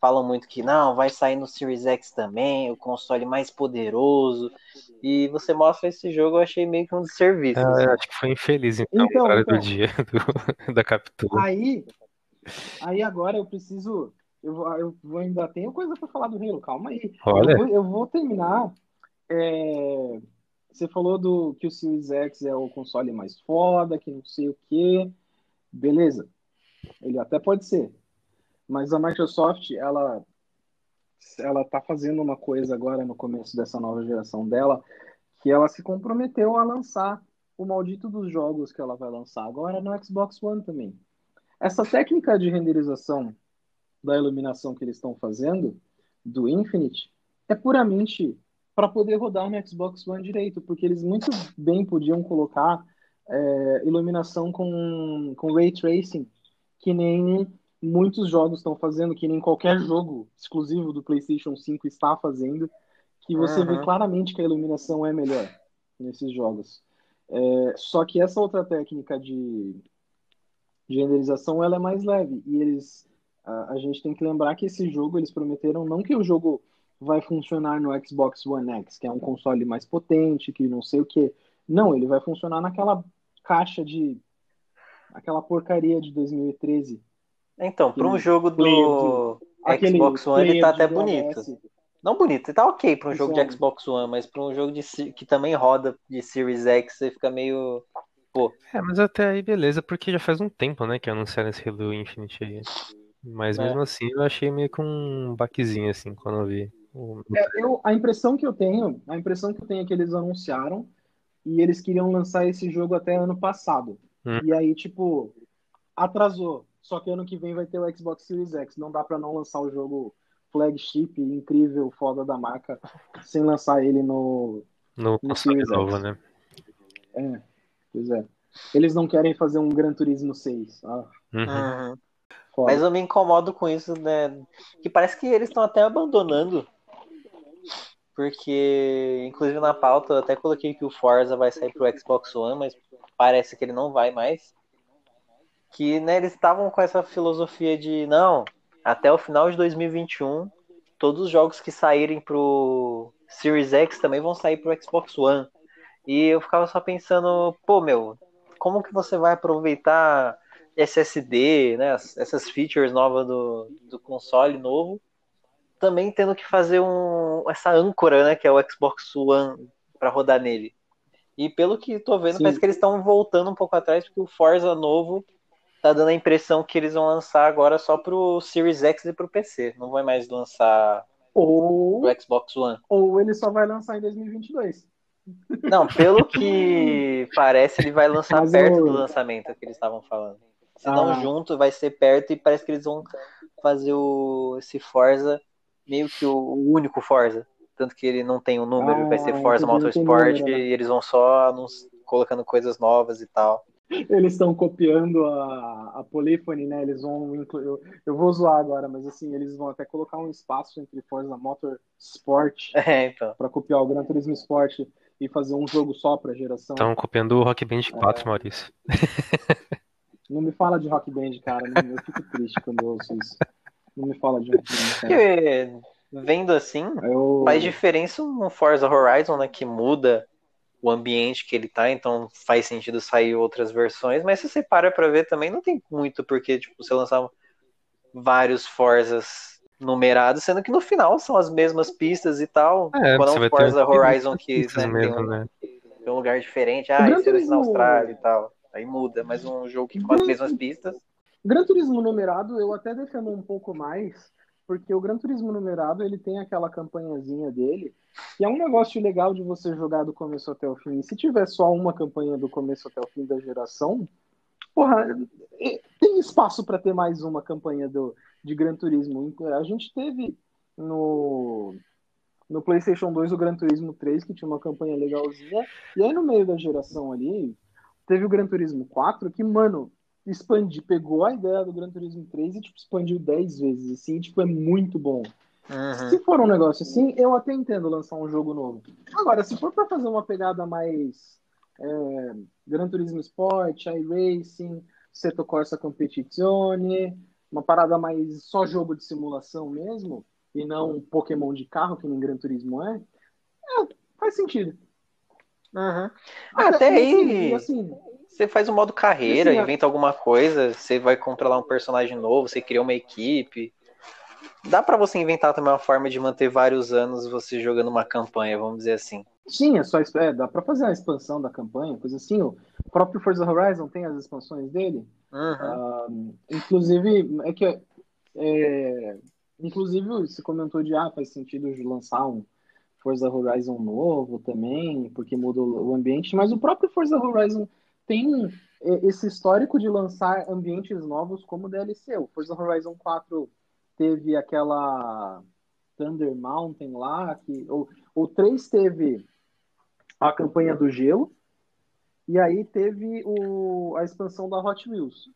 falam muito que não, vai sair no Series X também, o console mais poderoso. E você mostra esse jogo, eu achei meio que um desserviço. Ah, assim. Acho que foi infeliz, então, então, hora então, do dia *laughs* do, da captura. Aí, aí agora eu preciso. Eu, eu vou, ainda tenho coisa para falar do Halo, calma aí. Olha. Eu, vou, eu vou terminar. É, você falou do que o Series X é o console mais foda, que não sei o que. Beleza. Ele até pode ser. Mas a Microsoft, ela ela está fazendo uma coisa agora no começo dessa nova geração dela, que ela se comprometeu a lançar o maldito dos jogos que ela vai lançar agora no Xbox One também. Essa técnica de renderização da iluminação que eles estão fazendo do Infinite é puramente para poder rodar no Xbox One direito, porque eles muito bem podiam colocar é, iluminação com, com ray tracing, que nem muitos jogos estão fazendo, que nem qualquer jogo exclusivo do PlayStation 5 está fazendo, que você uhum. vê claramente que a iluminação é melhor nesses jogos. É, só que essa outra técnica de, de renderização ela é mais leve e eles a, a, gente tem que lembrar que esse jogo eles prometeram não que o jogo vai funcionar no Xbox One X, que é um console mais potente, que não sei o que. Não, ele vai funcionar naquela caixa de aquela porcaria de 2013 então, para um jogo do Xbox One, ele tá até bonito. Não bonito, ele tá ok para um jogo de Xbox One, mas para um jogo de, que também roda de Series X, você fica meio. Pô. É, mas até aí beleza, porque já faz um tempo, né, que anunciaram esse Halo Infinite aí. Mas é. mesmo assim eu achei meio que um baquezinho, assim, quando eu vi. É, eu, a impressão que eu tenho, a impressão que eu tenho é que eles anunciaram e eles queriam lançar esse jogo até ano passado. Hum. E aí, tipo, atrasou. Só que ano que vem vai ter o Xbox Series X. Não dá para não lançar o jogo flagship, incrível, foda da marca, sem lançar ele no, no, no Series novo, X. né? É, pois é. Eles não querem fazer um Gran Turismo 6. Ah. Uhum. Mas eu me incomodo com isso, né? Que parece que eles estão até abandonando. Porque, inclusive na pauta, eu até coloquei que o Forza vai sair pro Xbox One, mas parece que ele não vai mais que né, eles estavam com essa filosofia de não, até o final de 2021, todos os jogos que saírem pro Series X também vão sair pro Xbox One. E eu ficava só pensando, pô, meu, como que você vai aproveitar SSD, né, essas features novas do, do console novo, também tendo que fazer um, essa âncora, né, que é o Xbox One para rodar nele. E pelo que tô vendo, Sim. parece que eles estão voltando um pouco atrás, porque o Forza novo tá dando a impressão que eles vão lançar agora só pro Series X e pro PC. Não vai mais lançar ou pro Xbox One. Ou ele só vai lançar em 2022. Não, pelo *laughs* que parece, ele vai lançar Mas perto eu... do lançamento que eles estavam falando. Se ah. não junto, vai ser perto e parece que eles vão fazer o, esse Forza meio que o, o único Forza. Tanto que ele não tem um número, ah, vai ser Forza Motorsport número, né? e eles vão só colocando coisas novas e tal. Eles estão copiando a, a Polyphony, né? Eles vão incluir. Eu, eu, vou zoar agora, mas assim, eles vão até colocar um espaço entre Forza Motorsport *laughs* é, então. para copiar o Gran Turismo Sport e fazer um jogo só para geração. Estão copiando o Rock Band 4, é... Maurício. Não me fala de Rock Band, cara. Eu fico triste quando eu ouço isso. Não me fala de Rock Band, cara. Porque, vendo assim, eu... faz diferença um Forza Horizon, né? Que muda o ambiente que ele tá, então faz sentido sair outras versões, mas se você para pra ver também, não tem muito porque, tipo, você lançar vários Forzas numerados, sendo que no final são as mesmas pistas e tal. É, Quando é um Forza Horizon que né, mesmo, tem, um, né? tem, um, lugar diferente, ah, isso é na Austrália e tal. Aí muda, mas um jogo que com as mesmas pistas. Gran Turismo numerado eu até defendo um pouco mais, porque o Gran Turismo numerado ele tem aquela campanhazinha dele, e é um negócio legal de você jogar do começo até o fim. E se tiver só uma campanha do começo até o fim da geração, porra, tem espaço para ter mais uma campanha do, de Gran Turismo. A gente teve no, no PlayStation 2 o Gran Turismo 3, que tinha uma campanha legalzinha, e aí no meio da geração ali, teve o Gran Turismo 4, que, mano, expandi, pegou a ideia do Gran Turismo 3 e tipo, expandiu 10 vezes, assim, tipo, é muito bom. Uhum. Se for um negócio assim, eu até entendo lançar um jogo novo. Agora, se for para fazer uma pegada mais é, Gran Turismo Sport, iRacing, Seto Corsa Competizione, uma parada mais só jogo de simulação mesmo, e não um Pokémon de carro, que nem Gran Turismo é, é faz sentido. Uhum. Até, Até aí, assim, você faz um modo carreira, assim, inventa alguma coisa, você vai controlar um personagem novo, você cria uma equipe dá para você inventar também uma forma de manter vários anos você jogando uma campanha, vamos dizer assim. Sim, é só é, dá para fazer a expansão da campanha, coisa assim. O próprio Forza Horizon tem as expansões dele. Uhum. Uh, inclusive, é que é, inclusive você comentou de ah, faz sentido lançar um Forza Horizon novo também, porque mudou o ambiente, mas o próprio Forza Horizon tem esse histórico de lançar ambientes novos como DLC. O Forza Horizon 4 teve aquela Thunder Mountain lá, que, o, o 3 teve a campanha do gelo, e aí teve o, a expansão da Hot Wheels.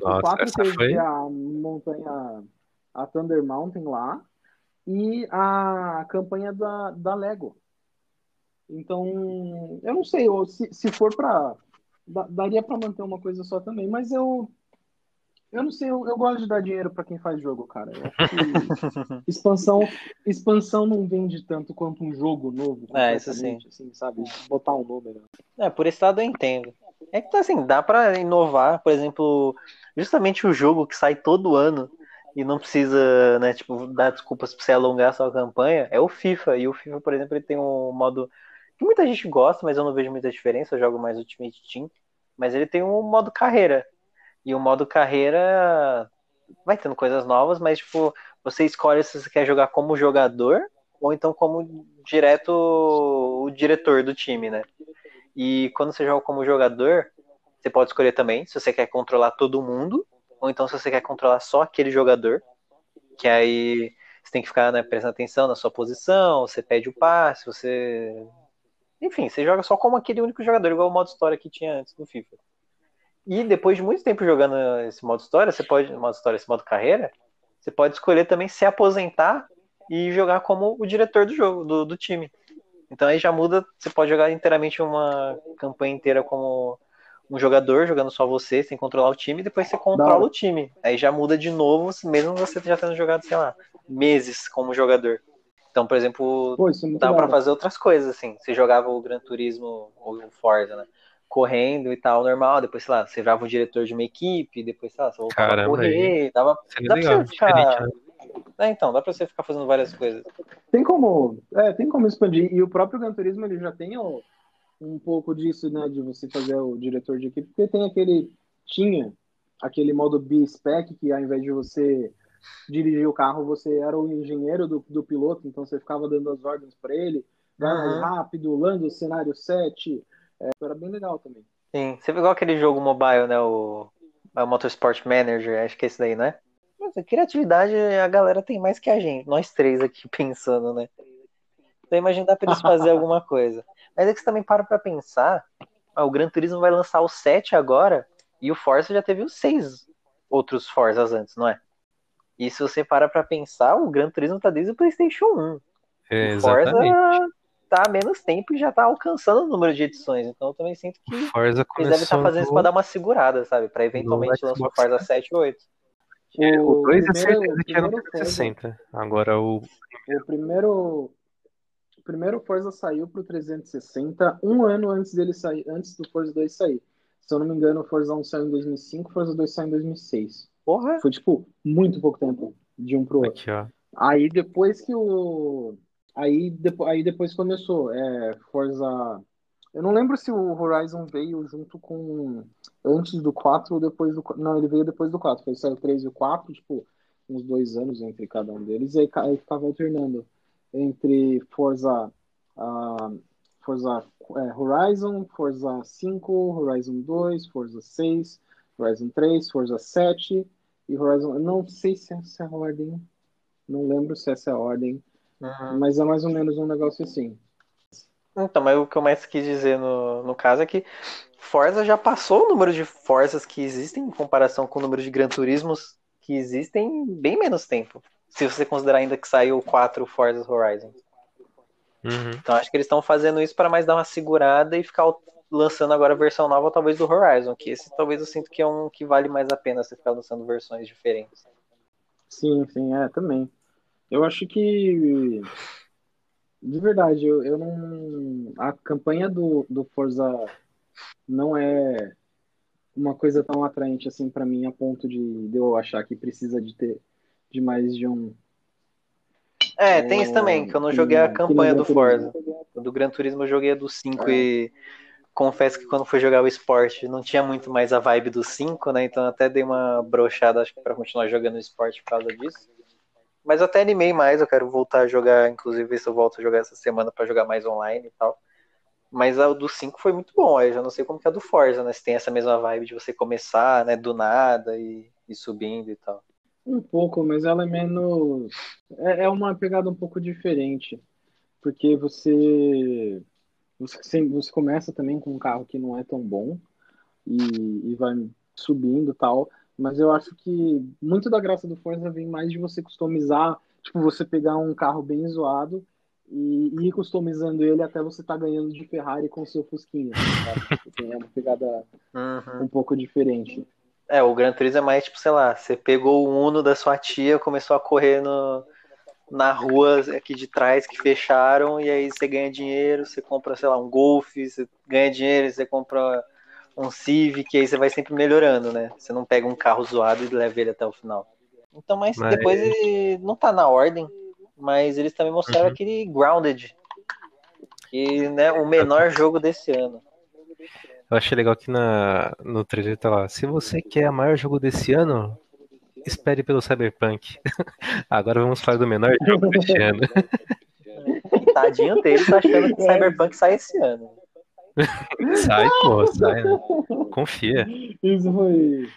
Nossa, o 4 teve foi... a montanha, a Thunder Mountain lá, e a campanha da, da Lego. Então, eu não sei, se, se for para daria para manter uma coisa só também, mas eu eu não sei, eu, eu gosto de dar dinheiro para quem faz jogo, cara. *laughs* expansão, expansão não vende tanto quanto um jogo novo. É, isso sim. Assim, sabe? Botar um número. É, por esse lado eu entendo. É que assim, dá para inovar, por exemplo, justamente o jogo que sai todo ano e não precisa, né, tipo, dar desculpas para você alongar a sua campanha, é o FIFA. E o FIFA, por exemplo, ele tem um modo que muita gente gosta, mas eu não vejo muita diferença, eu jogo mais Ultimate Team, mas ele tem um modo carreira e o modo carreira vai tendo coisas novas, mas tipo, você escolhe se você quer jogar como jogador ou então como direto o diretor do time, né? E quando você joga como jogador, você pode escolher também se você quer controlar todo mundo ou então se você quer controlar só aquele jogador, que aí você tem que ficar né, prestando atenção na sua posição, você pede o passe, você. Enfim, você joga só como aquele único jogador, igual o modo história que tinha antes do FIFA. E depois de muito tempo jogando esse modo história, você pode, modo história, esse modo carreira, você pode escolher também se aposentar e jogar como o diretor do jogo, do, do time. Então aí já muda, você pode jogar inteiramente uma campanha inteira como um jogador, jogando só você, sem controlar o time, e depois você controla o time. Aí já muda de novo, mesmo você já tendo jogado, sei lá, meses como jogador. Então, por exemplo, Pô, é dá para fazer outras coisas, assim. Você jogava o Gran Turismo ou o Forza, né? correndo e tal, normal. Depois, sei lá, você virava o diretor de uma equipe, depois, sei lá, você voltava Caramba, a correr. Dava, dá legal, pra você ficar. Né? É, então, dá pra você ficar fazendo várias coisas. Tem como. É, tem como expandir. E o próprio Gran Turismo ele já tem ó, um pouco disso, né? De você fazer o diretor de equipe, porque tem aquele. Tinha aquele modo B-Spec, que ao invés de você dirigir o carro, você era o engenheiro do, do piloto, então você ficava dando as ordens para ele, vai uhum. mais rápido, lando o cenário 7, é, era bem legal também. Sim, você pegou aquele jogo mobile, né? O, o Motorsport Manager, acho que é esse daí, né? Mas a criatividade a galera tem mais que a gente, nós três aqui *laughs* pensando, né? Então imagina dá pra eles fazer *laughs* alguma coisa. Mas é que você também para pra pensar, ó, o Gran Turismo vai lançar o 7 agora, e o Forza já teve os 6 outros Forzas antes, não é? E se você para pra pensar, o Gran Turismo tá desde o Playstation 1. É, exatamente. Forza tá há menos tempo e já tá alcançando o número de edições. Então eu também sinto que Forza eles devem estar tá fazendo isso pra dar uma segurada, sabe? Pra eventualmente lançar o Forza 7 ou 8. É, o 2 é certeza que era no 360. Agora o. O primeiro. O primeiro Forza saiu pro 360 um ano antes dele sair, antes do Forza 2 sair. Se eu não me engano, o Forza 1 saiu em 2005, o Forza 2 saiu em 2006. Porra! Foi, tipo, muito pouco tempo de um pro outro. Aqui, ó. Aí depois que o Aí, depois, aí depois começou, é, Forza. Eu não lembro se o Horizon veio junto com. Antes do 4 ou depois do. Não, ele veio depois do 4. Foi saiu o 3 e o 4, tipo, uns dois anos entre cada um deles. E aí, aí ficava alternando entre Forza. Uh, Forza é, Horizon, Forza 5, Horizon 2, Forza 6, Horizon 3, Forza 7 e Horizon. Eu não sei se essa é a ordem. Não lembro se essa é a ordem. Uhum. Mas é mais ou menos um negócio assim. Então, mas o que eu mais quis dizer no, no caso é que Forza já passou o número de Forzas que existem em comparação com o número de Gran Turismos que existem em bem menos tempo. Se você considerar ainda que saiu quatro Forza Horizon. Uhum. Então acho que eles estão fazendo isso para mais dar uma segurada e ficar lançando agora a versão nova, talvez do Horizon, que esse talvez eu sinto que é um que vale mais a pena você ficar lançando versões diferentes. Sim, sim, é, também. Eu acho que. De verdade, eu, eu não. A campanha do, do Forza não é uma coisa tão atraente assim para mim a ponto de, de eu achar que precisa de ter de mais de um. É, tem isso também, que eu não joguei a campanha no do. Forza. Do Gran Turismo eu joguei a do 5 e confesso que quando fui jogar o esporte não tinha muito mais a vibe do 5, né? Então até dei uma brochada, acho que pra continuar jogando o esporte por causa disso. Mas eu até animei mais, eu quero voltar a jogar, inclusive se eu volto a jogar essa semana pra jogar mais online e tal. Mas a do 5 foi muito bom, eu já não sei como que é a do Forza, né? Se tem essa mesma vibe de você começar, né, do nada e, e subindo e tal. Um pouco, mas ela é menos. É, é uma pegada um pouco diferente. Porque você. Você, você começa também com um carro que não é tão bom e, e vai subindo e tal. Mas eu acho que muito da graça do Forza vem mais de você customizar. Tipo, você pegar um carro bem zoado e, e ir customizando ele até você estar ganhando de Ferrari com o seu Fusquinha. Tem uma pegada Uhum. um pouco diferente. É, o Gran Turismo é mais tipo, sei lá, você pegou o Uno da sua tia, começou a correr no, na rua aqui de trás que fecharam, e aí você ganha dinheiro, você compra, sei lá, um Golf, você ganha dinheiro, você compra um Civic, aí você vai sempre melhorando, né? Você não pega um carro zoado e leva ele até o final. Então, mas, Mas- depois ele não tá na ordem, mas eles também mostraram Uhum. aquele Grounded, que né, o menor jogo desse ano. Eu achei legal que na, no trailer tá lá. Se você quer o maior jogo desse ano, espere pelo Cyberpunk. *laughs* Agora vamos falar do menor jogo deste *laughs* ano. Tadinho dele, tá achando que o Cyberpunk sai esse ano. *laughs* Sai, pô, sai, né? Confia. Isso foi,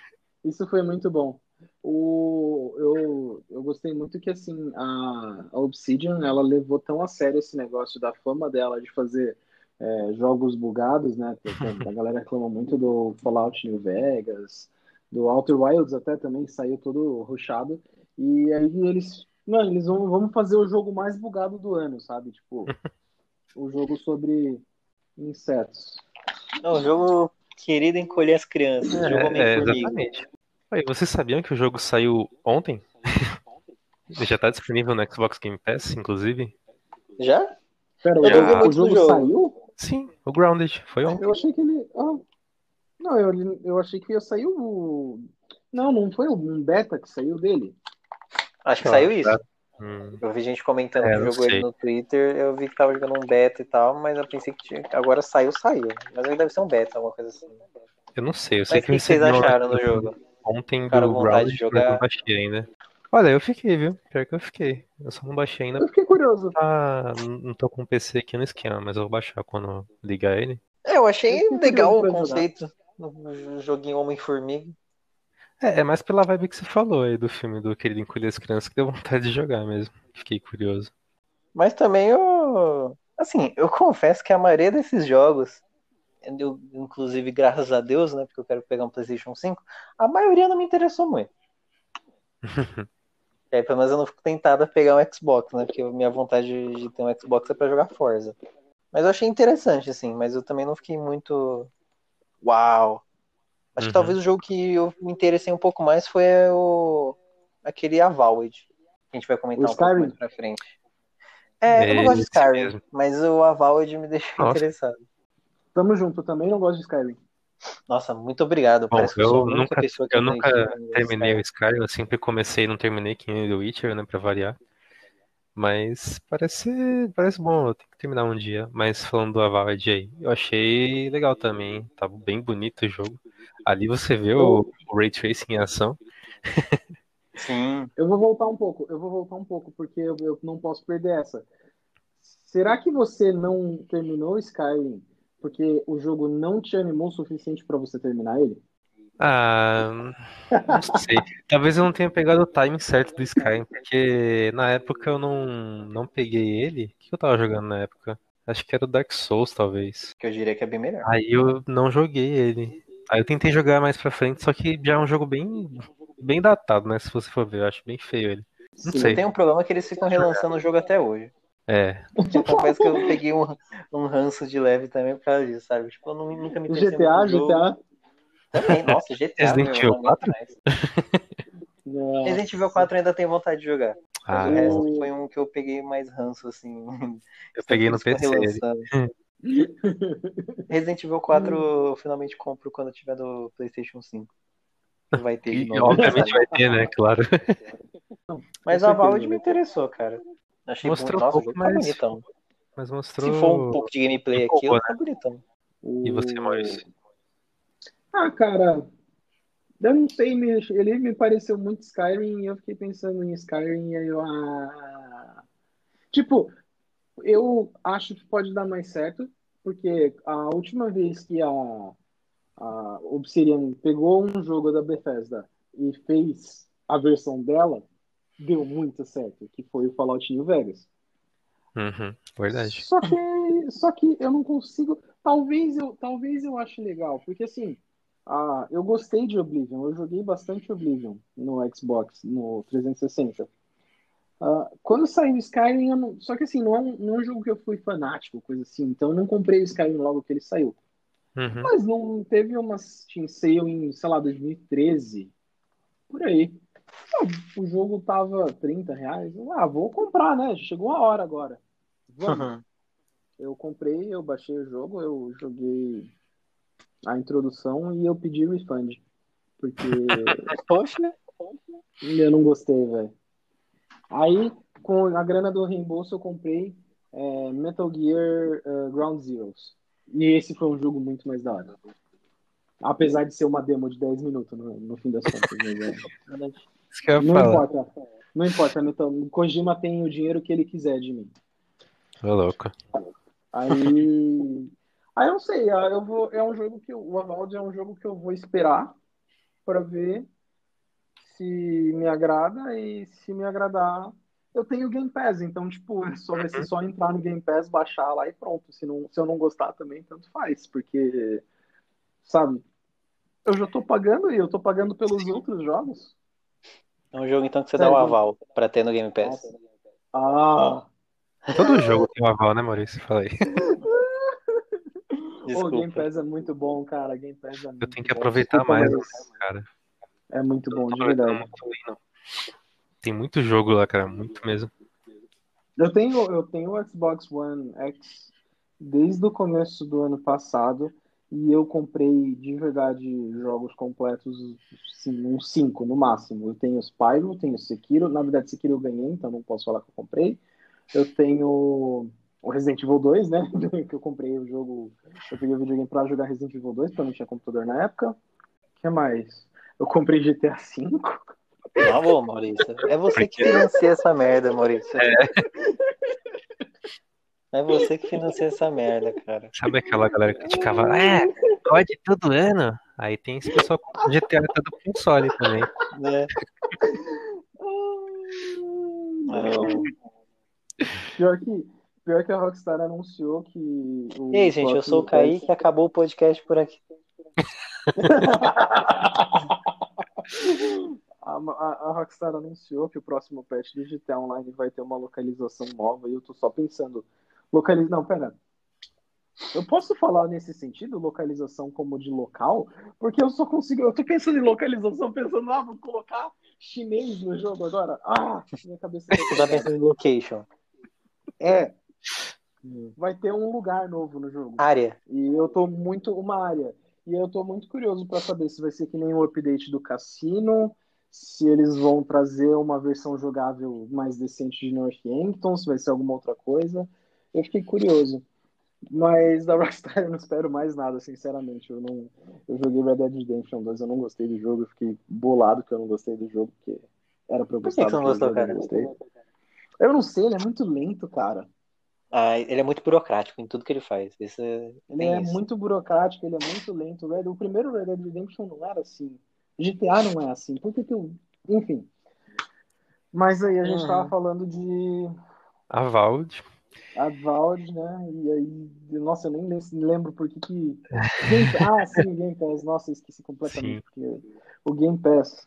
isso foi muito bom. O, eu, eu gostei muito que assim a, a Obsidian ela levou tão a sério esse negócio da fama dela de fazer é, jogos bugados, né? A galera reclama muito do Fallout New Vegas, do Outer Wilds até também saiu todo rushado. E aí eles, não, eles vão vamos fazer o jogo mais bugado do ano, sabe? Tipo, *laughs* o jogo sobre insetos. É um jogo querido encolher as crianças. jogo É, é, Homem-Formiga. exatamente. Oi, vocês sabiam que o jogo saiu ontem? *laughs* Ele já tá disponível no Xbox Game Pass, inclusive? Já? Pera, Eu o, joguei o jogo jogo. saiu? Sim, o Grounded. Foi ontem. Eu achei que ele. ah, não, eu, eu achei que ia sair o. Não, não foi um beta que saiu dele. Acho que Ah, saiu isso. tá. Hum, Eu vi gente comentando É, que não jogou ele no Twitter. Eu vi que tava jogando um beta e tal, mas eu pensei que tinha... agora saiu, saiu. Mas aí deve ser um beta, alguma coisa assim. eu não sei, eu sei Mas o que eu que vocês acharam do jogo? ontem do à vontade Grounded, de eu jogar? não baixei ainda. Olha, eu fiquei, viu? Pior que eu fiquei. Eu só não baixei ainda Eu fiquei curioso. Ah, não tô com o PC aqui no esquema, mas eu vou baixar quando ligar ele. É, eu achei Eu legal o curioso pra Um joguinho Homem-Formiga. É, é mais pela vibe que você falou aí do filme do Querido Encolher as Crianças que deu vontade de jogar mesmo. Fiquei curioso. Mas também eu. Assim, eu confesso que a maioria desses jogos, eu, inclusive graças a Deus, né? Porque eu quero pegar um PlayStation 5, a maioria não me interessou muito. E *laughs* aí, pelo menos eu não fico tentado a pegar um Xbox, né? Porque a minha vontade de, de ter um Xbox é pra jogar Forza. Mas eu achei interessante, assim, mas eu também não fiquei muito. Uau! Acho Uhum. que talvez o jogo que eu me interessei um pouco mais foi o. aquele Avowed. Que a gente vai comentar O um pouco Skyrim? mais pra frente. É, eu não gosto de Skyrim, mesmo. mas o Avowed me deixou Nossa. interessado. Tamo junto, eu também não gosto de Skyrim. Nossa, muito obrigado. Bom, Parece que eu sou eu a única nunca, pessoa que eu nunca terminei o Skyrim. Skyrim, eu sempre comecei e não terminei, que nem o The Witcher, né, pra variar. Mas parece, parece bom, eu tenho que terminar um dia. Mas falando do Avowed aí, eu achei legal também, tá bem bonito o jogo. Ali você vê o, o Ray Tracing em ação. *laughs* Sim. Eu vou voltar um pouco, eu vou voltar um pouco, porque eu, eu não posso perder essa. Será que você não terminou Skyrim porque o jogo não te animou o suficiente pra você terminar ele? Ah, não sei. Talvez eu não tenha pegado o timing certo do Skyrim, porque na época eu não, não peguei ele. O que eu tava jogando na época? Acho que era o Dark Souls, talvez. Que eu diria que é bem melhor. Aí eu não joguei ele. Aí eu tentei jogar mais pra frente, só que já é um jogo bem, bem datado, né? Se você for ver, eu acho bem feio ele. Não Sim, sei. Tem um problema que eles ficam relançando o jogo até hoje. É. Então parece que eu peguei um, um ranço de leve também por causa disso, sabe? Tipo, eu não- nunca me interessei GTA, no jogo. Também, nossa, GTA. *laughs* Resident Evil não aguento 4? mais. Não. Resident Evil 4 eu ainda tenho vontade de jogar. Ah, o é. resto foi um que eu peguei mais ranço, assim. eu peguei no PC. *laughs* Resident Evil 4 eu finalmente compro quando tiver no PlayStation 5. Vai ter de E novo. obviamente vai ter, né? Claro. Mas a Valve me interessou, cara. Achei Mostrou. Nossa, um o pouco, jogo tá mas- bonitão. Mas mostrou. Se for um pouco de gameplay aqui, empolgou, tá bonitão. E você, Maurício? Ah, cara, eu não sei, ele me pareceu muito Skyrim e eu fiquei pensando em Skyrim e aí eu. Ah... Tipo, eu acho que pode dar mais certo, porque a última vez que a, a Obsidian pegou um jogo da Bethesda e fez a versão dela, deu muito certo, que foi o Fallout New Vegas. Uhum, verdade. Só que, só que eu não consigo. Talvez eu, talvez eu ache legal, porque assim, ah, eu gostei de Oblivion, eu joguei bastante Oblivion no Xbox, no 360. Ah, quando saiu Skyrim, eu não, só que assim, não é, um, não é um jogo que eu fui fanático, coisa assim, então eu não comprei o Skyrim logo que ele saiu. Uhum. Mas não teve uma Steam Sale em, sei lá, 2013, por aí. Ah, O jogo tava 30 reais. Eu, Ah, vou comprar, né? Chegou a hora agora. Vamos. Eu comprei, eu baixei o jogo, eu joguei a introdução e eu pedi refund. Porque *laughs* Poxa, eu não gostei, velho. Aí, com a grana do reembolso, eu comprei é, Metal Gear eh, Ground Zeroes. E esse foi um jogo muito mais da hora. Apesar de ser uma demo de 10 minutos no, no fim das contas. mas é. Ia Não importa. Não importa, Metal... o Kojima tem o dinheiro que ele quiser de mim. Ô, louco. Aí. Aí eu não sei, ah, eu vou, é um jogo que o Avald é um jogo que eu vou esperar para ver se me agrada e se me agradar, eu tenho Game Pass, então tipo, é só vai ser só entrar no Game Pass, baixar lá e pronto. Se não, se eu não gostar também, tanto faz, porque sabe, eu já tô pagando e eu tô pagando pelos outros jogos. é um jogo então que você dá Sério? o aval pra ter no Game Pass. Ah, Todo jogo tem um aval, né, Maurício? Fala *laughs* aí. o Game Desculpa. Pass é muito bom, cara. Game Pass é muito Eu tenho que bom. aproveitar Desculpa, mais, cara. É muito bom, de verdade. muito bem. Tem muito jogo lá, cara. Muito mesmo. Eu tenho, eu tenho o Xbox One X desde o começo do ano passado e eu comprei de verdade jogos completos, sim, uns 5 no máximo. Eu tenho Spyro, tenho Sekiro, na verdade Sekiro eu ganhei, então não posso falar que eu comprei. Eu tenho o Resident Evil 2, né? *laughs* Que eu comprei o jogo, eu peguei o videogame pra jogar Resident Evil 2, porque eu não tinha computador na época. O que mais? Eu comprei GTA V. Não, bom, Maurício. É você que financia essa merda, Maurício. É você que financia essa merda, cara. Sabe aquela galera que criticava? É, pode todo ano. Aí tem esse pessoal com GTA todo console também. *laughs* Né? Não. Pior que, pior que a Rockstar anunciou que o E aí, gente, eu sou o Kaique, acabou o podcast por aqui. *laughs* A, a- a Rockstar anunciou que o próximo patch do GTA Online vai ter uma localização nova e eu tô só pensando. Localiz... Não, pera. Eu posso falar nesse sentido, localização como de local? Porque eu só consigo. Eu tô pensando em localização, pensando, ah, vou colocar chinês no jogo agora. Ah, minha cabeça. *laughs* Você tá pensando em location. É. Vai ter um lugar novo no jogo. Área. E eu tô muito. Uma área. E eu tô muito curioso pra saber se vai ser que nem o update do Cassino, se eles vão trazer uma versão jogável mais decente de Northampton, se vai ser alguma outra coisa. Eu fiquei curioso. Mas da *laughs* Rockstar eu não espero mais nada, sinceramente. Eu não. Eu joguei Red Dead Redemption 2, eu não gostei do jogo, eu fiquei bolado que eu não gostei do jogo, porque era pra eu Por que gostar que você não gostou, cara? Eu não sei, ele é muito lento, cara. Ah, ele é muito burocrático em tudo que ele faz. Isso, Ele tem é isso. muito burocrático, ele é muito lento. Red- O primeiro Red Dead Redemption não era assim. GTA não é assim. Por que que eu... Enfim. Mas aí a gente Uhum. tava falando de A Valve. a Valve, né? E aí, nossa, eu nem lem- lembro por que que... Game- Ah, sim, o Game Pass. Nossa, eu esqueci completamente. Porque o Game Pass,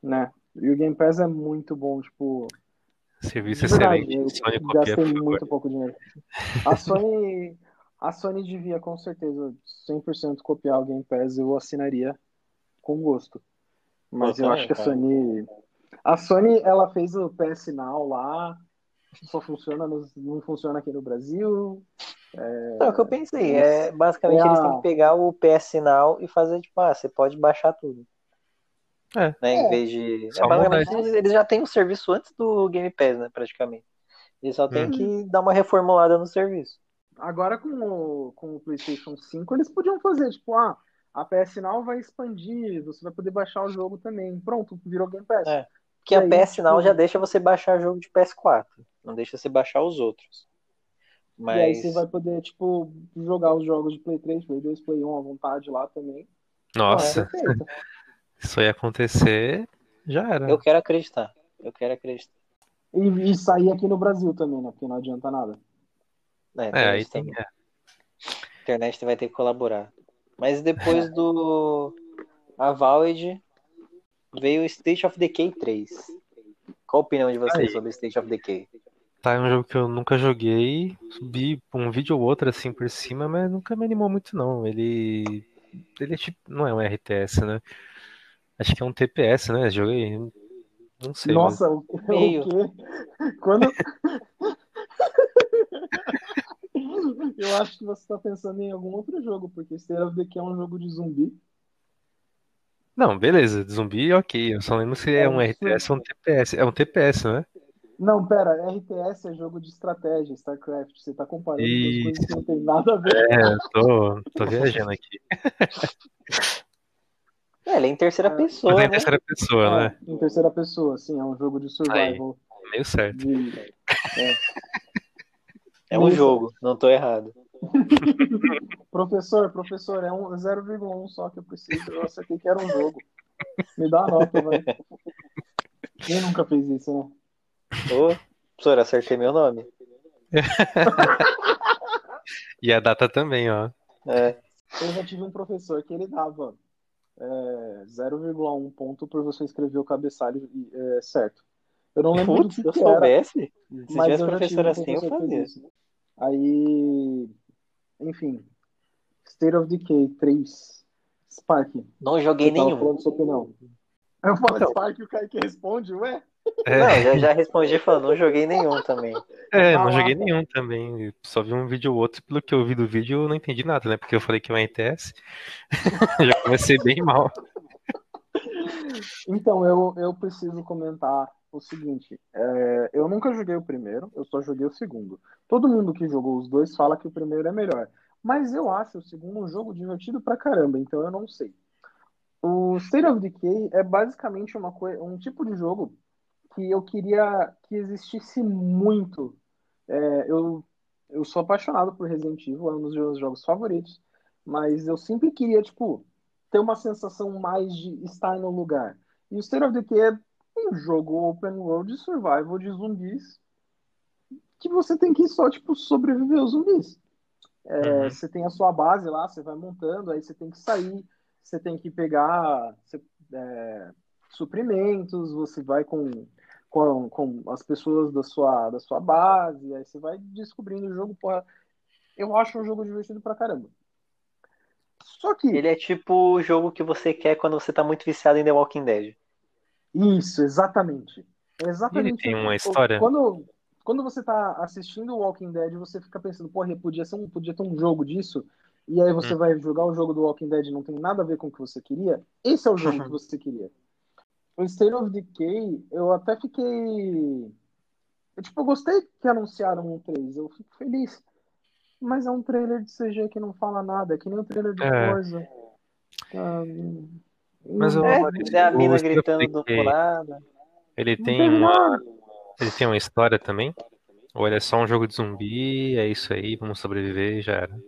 né? E o Game Pass é muito bom, tipo... Serviço verdade, excelente. eu Sony gastei muito pouco dinheiro. A Sony, a Sony devia com certeza 100% copiar o Game Pass, eu assinaria com gosto. Mas Eu eu acho que a. Sony, a Sony ela fez o PS Now lá, só funciona, nos- não funciona aqui no Brasil. É o que eu pensei. É, basicamente, É eles a- têm que pegar o PS Now e fazer, tipo, ah, você pode baixar tudo. É. Né, É. em vez de. É, eles, eles já têm o serviço antes do Game Pass, né, praticamente. Eles só têm Hum. que dar uma reformulada no serviço. Agora com o, com o PlayStation 5 eles podiam fazer, tipo, ah, a PS Now vai expandir, você vai poder baixar o jogo também. Pronto, virou Game Pass. É. Porque E a aí, PS Now tipo- já deixa você baixar jogo de PS4. Não deixa você baixar os outros. E aí Mas. você vai poder, tipo, jogar os jogos de Play 3, Play 2, Play 1 à vontade lá também. Nossa, Perfeito. se *laughs* isso ia acontecer, já era. Eu quero acreditar. Eu quero acreditar. E, e sair aqui no Brasil também, né? Porque não adianta nada. É, É, aí tem. é. A internet vai ter que colaborar. Mas depois do a Valve veio o State of Decay 3. Qual a opinião de vocês Aí. sobre State of Decay? Tá, é um jogo que eu nunca joguei. Vi um vídeo ou outro assim por cima, mas nunca me animou muito, não. Ele. Ele é tipo. Não é um RTS, né? Acho que é um TPS, né? Joguei. Não sei. mas- Nossa, o, Meio. o quê? Quando. *laughs* Eu acho que você tá pensando em algum outro jogo, porque State of Decay é um jogo de zumbi. Não, beleza. Zumbi, ok. Eu só lembro se é É um RTS ou um TPS. É um TPS, não é? Não, pera, RTS é jogo de estratégia, StarCraft. Você tá comparando duas coisas Isso. que não tem nada a ver. É, eu tô, tô viajando aqui. *laughs* É, ele é em terceira É. pessoa, Mas é em né? terceira pessoa, né? É, em terceira pessoa, sim, é um jogo de survival. Meio certo. De... É um Isso. jogo, não tô errado. *laughs* Professor, professor, é um 0,1 só que eu preciso. Eu acertei que era um jogo. Me dá a nota, vai. Quem nunca fez isso, né? Ô, professor, acertei meu nome. *laughs* E a data também, ó. É, Eu já tive um professor que ele dava é, 0,1 ponto por você escrever o cabeçalho é, certo. Eu não lembro putz, do que, eu que era, soubesse, se mas tivesse professor assim, eu fazia. isso. Aí, enfim, State of Decay 3, Spark. Não joguei nenhum. falando sua opinião. Eu falo Então. Spark e o Kaique responde, ué? É, Não, já, já respondi falando, não joguei nenhum também. é, Ah não joguei nenhum também. Só vi um vídeo ou outro. Pelo que eu vi do vídeo, eu não entendi nada, né? Porque eu falei que é um RTS. *laughs* Já comecei bem mal. Então, eu, eu preciso comentar o seguinte: é, eu nunca joguei o primeiro, eu só joguei o segundo. Todo mundo que jogou os dois fala que o primeiro é melhor. Mas eu acho o segundo um jogo divertido pra caramba, então eu não sei. O State of Decay é basicamente uma um tipo de jogo que eu queria que existisse muito. É, eu, eu sou apaixonado por Resident Evil, é um dos meus jogos favoritos, mas eu sempre queria, tipo, ter uma sensação mais de estar no lugar. E o State of Decay é um jogo open world de survival de zumbis que você tem que só, tipo, sobreviver aos zumbis. É, Uhum. Você tem a sua base lá, você vai montando, aí você tem que sair, você tem que pegar você- é, suprimentos, você vai com, com, com as pessoas da sua, da sua base, aí você vai descobrindo o jogo. Porra, eu acho um jogo divertido pra caramba. Só que. Ele é tipo o jogo que você quer quando você tá muito viciado em The Walking Dead. Isso, exatamente. É Exatamente. tem uma história? Quando, quando você tá assistindo o Walking Dead, você fica pensando, porra, podia, ser um, podia ter um jogo disso, e aí você Hum. vai jogar o jogo do Walking Dead e não tem nada a ver com o que você queria. Esse é o jogo *laughs* que você queria. O State of Decay, eu até fiquei. Eu, tipo, eu gostei que anunciaram um 3, eu fico feliz. Mas é um trailer de CG que não fala nada, é que nem o trailer de É. Forza. Ah, Mas não- eu- É, é a mina gritando do nada. Ele não tem uma. nada. Ele tem uma história também? Ou ele é só um jogo de zumbi, é isso aí, vamos sobreviver e já era.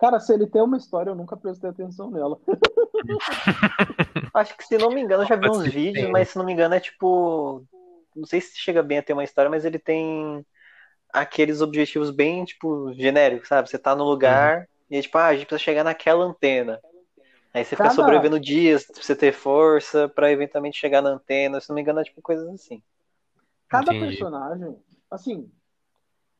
Cara, se ele tem uma história, eu nunca prestei atenção nela. *laughs* Acho que, se não me engano, eu já vi uns vídeos, mas se não me engano é tipo. Não sei se chega bem a ter uma história, mas ele tem aqueles objetivos bem, tipo, genéricos, sabe? Você tá no lugar e é tipo, ah, a gente precisa chegar naquela antena. Aí você fica Cada- sobrevivendo dias pra você ter força pra eventualmente chegar na antena. Se não me engano, é tipo coisas assim. Cada Entendi. personagem, assim,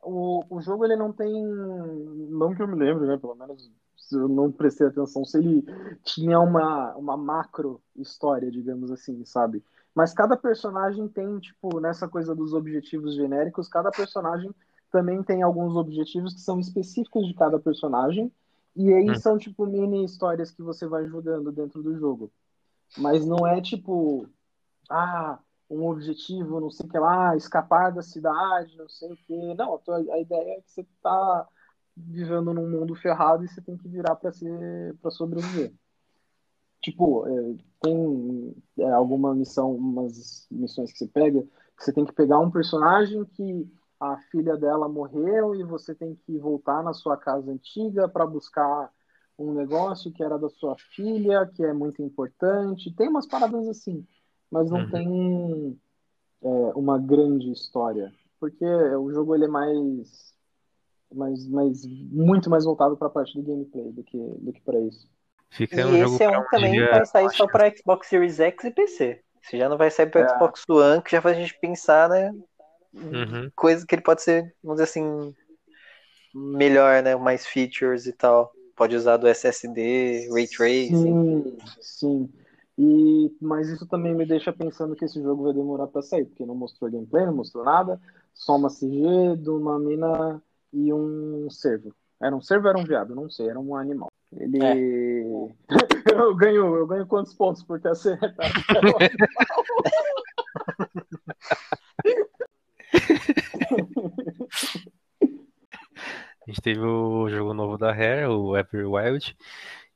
o, o jogo ele não tem, não que eu me lembro, né? Pelo menos se eu não prestei atenção se ele tinha uma, uma macro história, digamos assim, sabe? Mas cada personagem tem, tipo, nessa coisa dos objetivos genéricos, cada personagem também tem alguns objetivos que são específicos de cada personagem. E aí Hum. são, tipo, mini histórias que você vai jogando dentro do jogo. Mas não é tipo, ah, um objetivo, não sei o que lá, escapar da cidade, não sei o que. Não, a, ideia é que você tá vivendo num mundo ferrado e você tem que virar para para sobreviver. Tipo, é, tem é, alguma missão, umas missões que você pega, que você tem que pegar um personagem que a filha dela morreu e você tem que voltar na sua casa antiga para buscar um negócio que era da sua filha, que é muito importante. Tem umas paradas assim, mas não Uhum. tem é, uma grande história, porque o jogo ele é mais, mais, mais muito mais voltado para a parte do gameplay do que do que para isso. Fica E um jogo esse é um um também dia vai sair só pra Xbox Series X e PC. Esse já não vai sair pro É. Xbox One, que já faz a gente pensar, né? Uhum. Coisa que ele pode ser, vamos dizer assim, melhor, né? Mais features e tal. Pode usar do SSD, Ray Tracing. Sim, sim. E, mas isso também me deixa pensando que esse jogo vai demorar para sair, porque não mostrou gameplay, não mostrou nada, só uma CG de uma mina e um cervo. Era um cervo ou era um viado? Não sei, era um animal. Ele. *laughs* eu ganho, eu ganho quantos pontos por ter acertado? *laughs* A gente teve o jogo novo da Rare, o Everwild,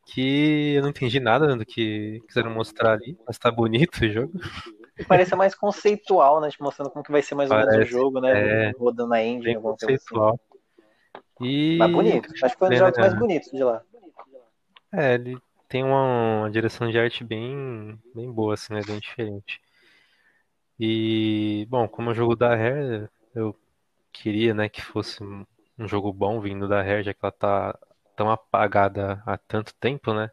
que eu não entendi nada do que quiseram mostrar ali, mas tá bonito o jogo. Parece mais conceitual, né? Te mostrando como que vai ser mais ou menos o jogo, né? é. Rodando na engine, Bem alguma coisa assim. conceitual. E Mas bonito. Acho que foi um dos É, jogos mais né? bonitos de lá. É, ele tem uma, uma direção de arte bem, bem boa, assim, né? Bem diferente. E, bom, como é o jogo da Rare, eu queria, né, que fosse um um jogo bom vindo da Rare, já que ela tá tão apagada há tanto tempo, né?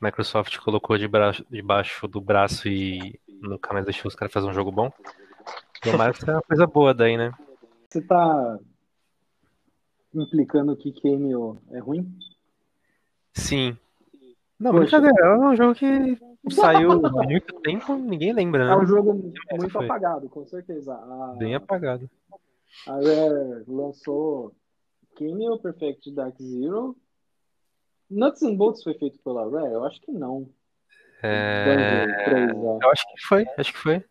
Microsoft colocou de braço, debaixo do braço e nunca mais deixou os caras fazer um jogo bom. Tomara que seja uma coisa boa daí, né? Você tá implicando que Cameo é ruim? Sim. Não, Poxa. brincadeira, é um jogo que *laughs* saiu há muito tempo, ninguém lembra, É né? um jogo muito foi. apagado, com certeza. A, Bem apagado. a Rare lançou Cameo Perfect Dark Zero. Nuts and Bolts foi feito pela Rare? Eu acho que não. É, Banjo 3, ó. Eu acho que foi, acho que foi.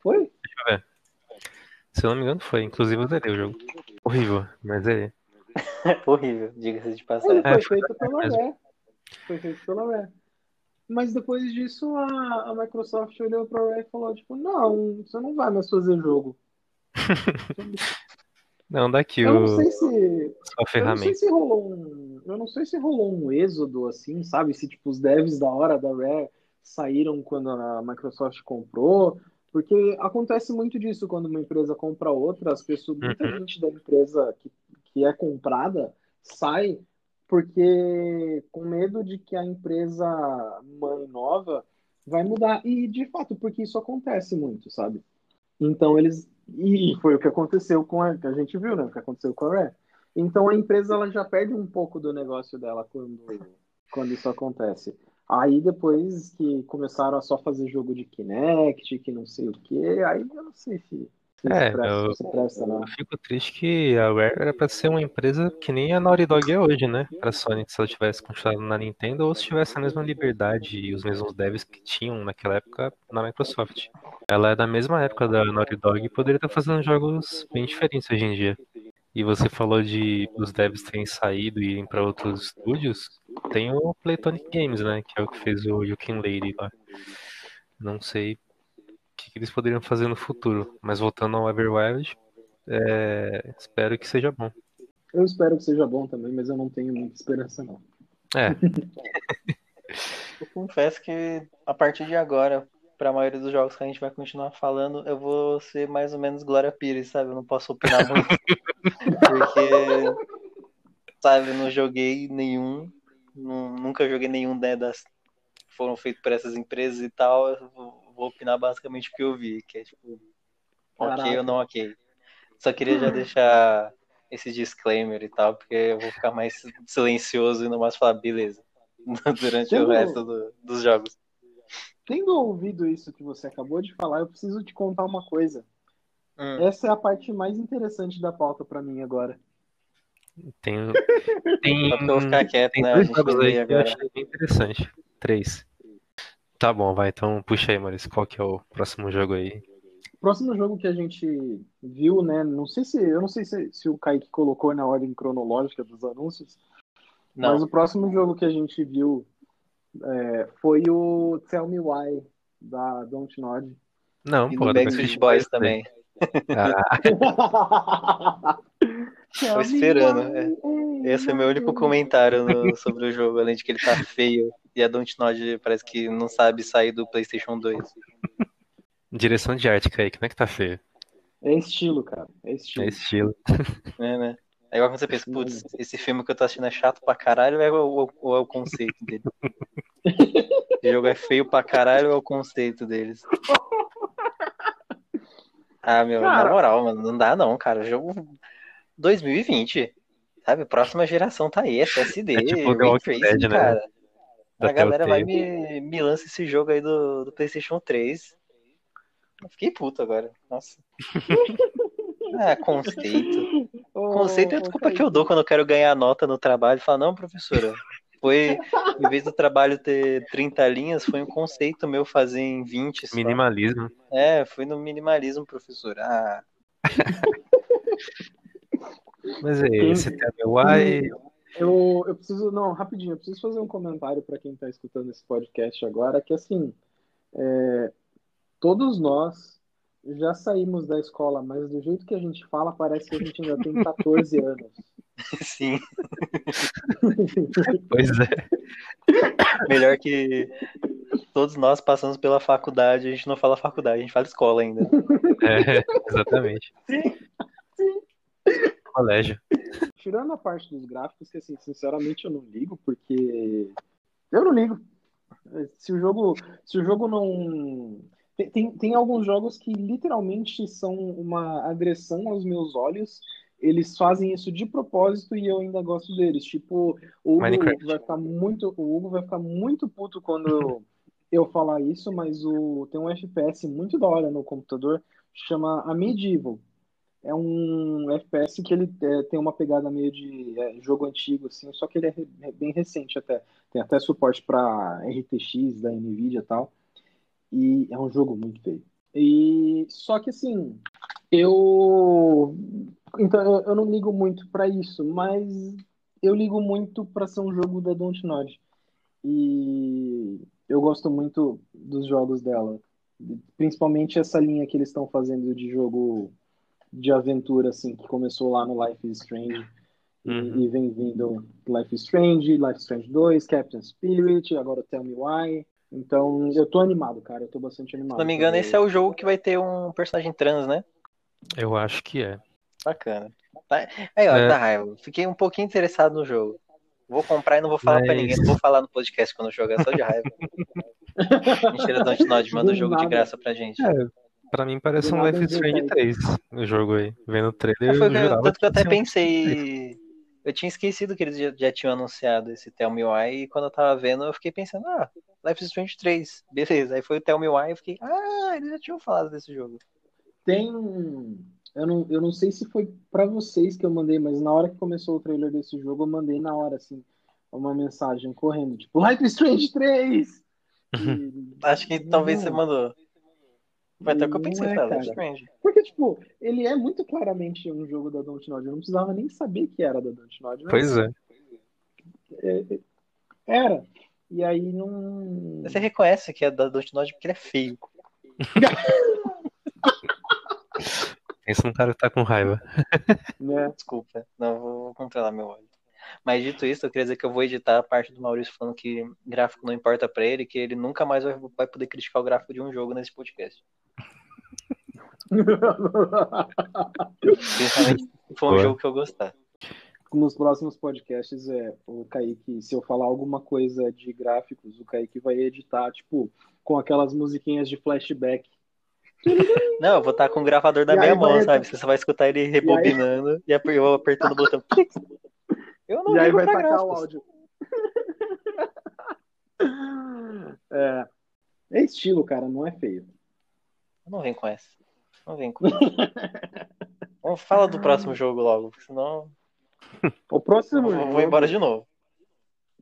Foi? Se eu não me engano, foi. Inclusive eu zerei o jogo. Horrível, mas é. *laughs* Horrível, diga-se de Ele passagem. foi É, feito pela mesmo. Rare. Foi feito pela Rare. Mas depois disso, a, a Microsoft olhou pra Rare e falou, tipo, não, você não vai mais fazer jogo. *laughs* Não, daqui Eu não o, sei se, sua Eu não sei ferramenta. se rolou um, eu não sei se rolou um êxodo assim, sabe? Se tipo os devs da hora da Rare saíram quando a Microsoft comprou, porque acontece muito disso quando uma empresa compra outra, as pessoas, muita Uhum. gente da empresa que, que é comprada sai porque com medo de que a empresa mãe nova vai mudar e de fato porque isso acontece muito, sabe? Então eles e foi o que aconteceu com a que a gente viu, né? O que aconteceu com a Rare. Então a empresa ela já perde um pouco do negócio dela quando, quando isso acontece. Aí depois que começaram a só fazer jogo de Kinect, que não sei o que, aí eu não sei se, se É, presta, eu- se presta, não. Eu fico triste que a Rare era pra ser uma empresa que nem a Naughty Dog é hoje, né? Pra Sony, se ela tivesse continuado na Nintendo ou se tivesse a mesma liberdade e os mesmos devs que tinham naquela época na Microsoft. Ela é da mesma época da Naughty Dog e poderia estar fazendo jogos bem diferentes hoje em dia. E você falou de os devs terem saído e irem pra outros estúdios. Tem o Playtonic Games, né? Que é o que fez o You Can Lady lá. Não sei o que que eles poderiam fazer no futuro. Mas voltando ao Everwild, É, espero que seja bom. Eu espero que seja bom também, mas eu não tenho muita esperança, não. É, *laughs* *laughs* Eu confesso que a partir de agora, pra maioria dos jogos que a gente vai continuar falando, eu vou ser mais ou menos Glória Pires, sabe? Eu não posso opinar muito. *laughs* porque, sabe, eu não joguei nenhum. nu- nunca joguei nenhum né, das que foram feitos por essas empresas e tal. Eu vou, vou opinar basicamente o que eu vi, que é tipo, ok Caraca. ou não ok. Só queria já deixar esse disclaimer e tal, porque eu vou ficar mais silencioso e não mais falar, beleza, *laughs* durante o resto do- dos jogos. Tendo ouvido isso que você acabou de falar, eu preciso te contar uma coisa. Hum. Essa é a parte mais interessante da pauta pra mim agora. *laughs* tem. Tem, eu vou ficar quieto, tem né? Dois jogos aí que eu achei bem interessante. Três. Tá bom, vai. Então puxa aí, Maurício. Qual que é o próximo jogo aí? Próximo jogo que a gente viu, né? Não sei se eu não sei se, se o Kaique colocou na ordem cronológica dos anúncios, Não, mas o próximo jogo que a gente viu é, foi o Tell Me Why da Don't Nod. Não, e pô, do Backstreet Boys também. Ah, *laughs* Tô esperando. é. Esse é meu único comentário no- *laughs* sobre o jogo, além de que ele tá feio e a Dontnod parece que não sabe sair do PlayStation 2. direção de arte, Kaique, não é que tá feio? É estilo, cara. É estilo. É estilo. É, né? Aí quando você pensa, putz, esse filme que eu tô assistindo é chato pra caralho ou é o, ou é o conceito dele? *laughs* Esse jogo é feio pra caralho ou é o conceito deles? Ah, meu, Cara. na moral, mano, não dá não, cara. Jogo 2020, sabe? Próxima geração tá aí, SSD, É tipo Tracing, Dead, né? cara. Da A galera vai me, me lança esse jogo aí do, do PlayStation 3. Eu fiquei puto agora. Nossa. *laughs* Ah, conceito. Ô, Conceito é a desculpa que eu dou quando eu quero ganhar nota no trabalho. Falar, não, professora, foi, em vez do trabalho ter 30 linhas, foi um conceito meu fazer em 20 só. Minimalismo. É, foi no minimalismo, professor. Ah, Mas é esse TMY. Eu, eu preciso, não, rapidinho, eu preciso fazer um comentário para quem está escutando esse podcast agora, que assim, é, todos nós já saímos da escola, mas do jeito que a gente fala, parece que a gente ainda tem 14 *laughs* anos. sim. *laughs* Pois é. Melhor que todos nós passamos pela faculdade, a gente não fala faculdade, a gente fala escola ainda. É, exatamente. Colégio. Tirando a parte dos gráficos, que assim, sinceramente eu não ligo, porque eu não ligo. Se o jogo, se o jogo não tem, tem, tem alguns jogos que literalmente são uma agressão aos meus olhos. Eles fazem isso de propósito e eu ainda gosto deles. Tipo, o Hugo Minecraft. vai ficar muito, o Hugo vai ficar muito puto quando eu falar isso, mas o tem um FPS muito da hora no computador, chama a Medieval. É um FPS que ele é, tem uma pegada meio de é, jogo antigo, assim, só que ele é re- é bem recente até. Tem até suporte para RTX da Nvidia e tal. E é um jogo muito feio. E só que assim, eu então eu, não ligo muito para isso, mas eu ligo muito para ser um jogo da Dontnod. E eu gosto muito dos jogos dela, principalmente essa linha que eles estão fazendo de jogo de aventura assim, que começou lá no Life is Strange. E, Uhum. e vem vindo Life is Strange, Life is Strange 2, Captain Spirit, agora Tell Me Why. Então, eu tô animado, cara. Eu tô bastante animado. Se não me engano, pra esse é o jogo que vai ter um personagem trans, né? Eu acho que é. Bacana. Tá- Aí, ó, É. dá raiva. Fiquei um pouquinho interessado no jogo. Vou comprar e não vou falar pra Mas- ninguém. Não vou falar no podcast quando jogar, só de raiva. *laughs* Mentira, Dontnod manda o jogo de nada. graça pra gente. É, pra mim parece Do um Life is Strange caí. 3 o jogo aí. Vendo o trailer, É, eu foi eu- jurava tanto que eu até um- pensei. Eu tinha esquecido que eles já, já tinham anunciado esse Tell Me Why, e quando eu tava vendo, eu fiquei pensando, ah, Life is Strange 3, *laughs* beleza. Aí foi o Tell Me Why, eu fiquei, ah, eles já tinham falado desse jogo. Tem. um- Eu não, eu não sei se foi pra vocês que eu mandei, mas na hora que começou o trailer desse jogo, eu mandei na hora, assim, uma mensagem correndo, tipo, Life is Strange 3! *laughs* E- Acho que talvez você Não. mandou. Foi até o que eu pensei, é, tá? Cara. Strange. Porque, tipo, ele é muito claramente um jogo da Dontnod. Eu não precisava nem saber que era da Dontnod. mas Pois é. Era. E aí não. Você reconhece que é da Dontnod porque ele é feio. *laughs* Pensa num cara que tá com raiva. Né? Desculpa, não vou controlar meu ódio. Mas dito isso, eu queria dizer que eu vou editar a parte do Maurício falando que gráfico não importa pra ele, que ele nunca mais vai, vai poder criticar o gráfico de um jogo nesse podcast. Principalmente se for um Boa. jogo que eu gostar. Nos próximos podcasts, é, o Kaique, se eu falar alguma coisa de gráficos, o Kaique vai editar, tipo, com aquelas musiquinhas de flashback. Não, eu vou estar com o gravador da E minha aí mão, vai- sabe? Você só vai escutar ele rebobinando e aper- eu apertando o botão. *laughs* Eu não e aí vai tacar o gráficos. áudio. *laughs* é, é estilo, cara, não é feio. Não vem com essa. Não vem com. Vamos falar do próximo jogo logo, senão *laughs* O próximo vou, jogo, vou embora de novo.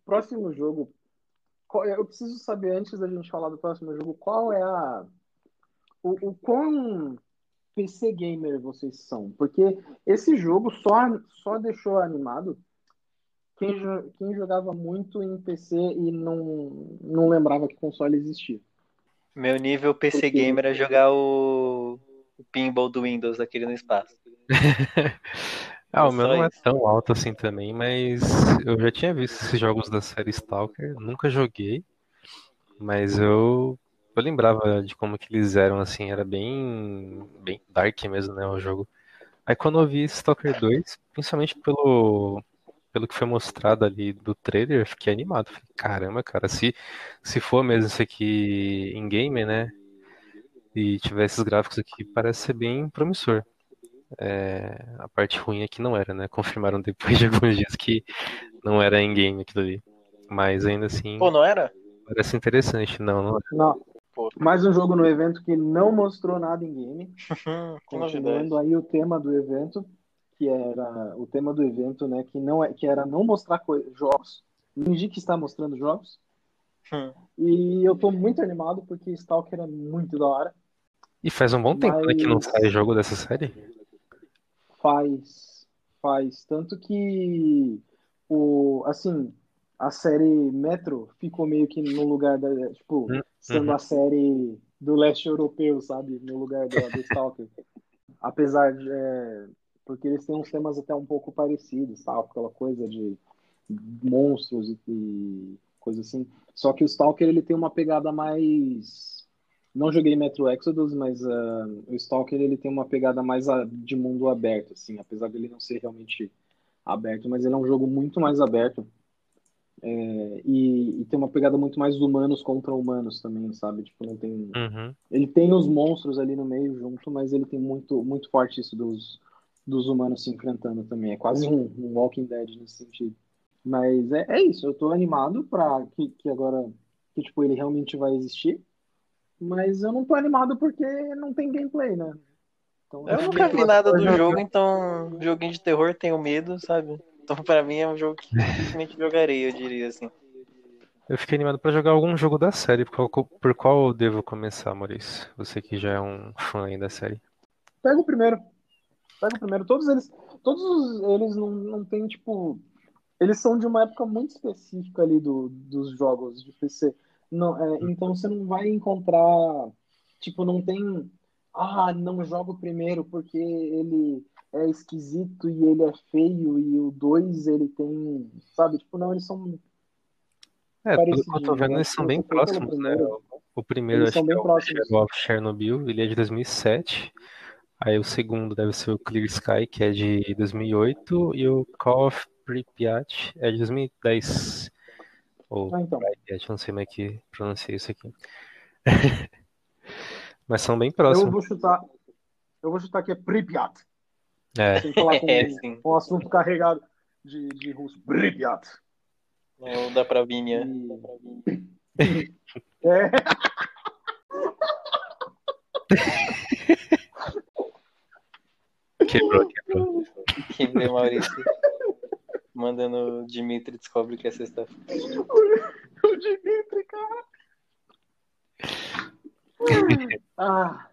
próximo jogo. Eu preciso saber, antes da gente falar do próximo jogo, qual é a. O, o quão PC gamer vocês são? Porque esse jogo só, só deixou animado quem, quem jogava muito em PC e não, não lembrava que console existia. Meu nível PC Porque- Gamer é jogar o, o pinball do Windows daquele no espaço. *laughs* Ah, o Só meu não é tão alto assim também, mas eu já tinha visto esses jogos da série Stalker, nunca joguei, mas eu, eu lembrava de como que eles eram assim, era bem, bem dark mesmo, né, o jogo. Aí quando eu vi Stalker 2, principalmente pelo, pelo que foi mostrado ali do trailer, eu fiquei animado. Falei, caramba, cara, se, se for mesmo isso aqui em game, né, e tiver esses gráficos aqui, parece ser bem promissor. É, a parte ruim é que não era, né? *laughs* Confirmaram depois de alguns dias que não era em game aquilo ali. Mas ainda assim, Pô, não era? parece interessante. Não, não. Não. Mais um jogo no evento que não mostrou nada em game. *laughs* Continuando aí o tema do evento, que era o tema do evento, né? Que não é, que era não mostrar jogos, fingir que está mostrando jogos. Hum. E eu tô muito animado porque Stalker é muito da hora. E faz um bom tempo, né, que não Mas- sai jogo dessa série. Faz, faz tanto que o assim a série Metro ficou meio que no lugar da tipo Hum, sendo uhum. a série do leste europeu, sabe, no lugar do, do Stalker. Apesar de é, porque eles têm uns temas até um pouco parecidos, tal, aquela coisa de monstros e, e coisa assim. Só que o Stalker ele tem uma pegada mais não joguei Metro Exodus, mas ah, o Stalker ele tem uma pegada mais ah, de mundo aberto, assim, apesar dele não ser realmente aberto, mas ele é um jogo muito mais aberto É, e, e tem uma pegada muito mais humanos contra humanos também, sabe? Tipo, não tem Uhum. ele tem os monstros ali no meio junto, mas ele tem muito muito forte isso dos, dos humanos se enfrentando também. É quase um, um Walking Dead nesse sentido. Mas é, é isso, eu tô animado para que, que agora que tipo ele realmente vai existir. Mas eu não tô animado porque não tem gameplay, né? Então, Eu nunca vi nada do jogo, então joguinho de terror tenho medo, sabe? Então pra mim é um jogo que dificilmente *laughs* jogarei, eu diria assim. Eu fiquei animado pra jogar algum jogo da série. Por qual, por qual eu devo começar, Maurício? Você que já é um fã aí da série. Pega o primeiro. Pega o primeiro. Todos eles, todos os- eles não, não tem, tipo. Eles são de uma época muito específica ali do, dos jogos de PC. Não, é, então você não vai encontrar. Tipo, não tem. Ah, não jogo o primeiro porque ele é esquisito e ele é feio e o 2 ele tem. Sabe? Tipo, não, eles são. É, pelo que eu tô vendo, né? eles são bem próximos, né? O primeiro acho que é o Chernobyl, ele é de 2007. Aí o segundo deve ser o Clear Sky, que é de 2008, e o Call of Pripyat é de 2010. Ou Ah, então. Pripyat, não sei como é que pronuncia isso aqui. *laughs* Mas são bem Eu próximos. vou chutar. Eu vou chutar que é Pripyat. É, Sem falar com *laughs* É, sim. um assunto carregado de, de russo. Pripyat. Não dá pra vir, né? E- *laughs* É. quebrou, quebrou. Quem vê Maurício mandando o Dimitri descobre que é sexta-feira. O Dimitri, cara. Ah,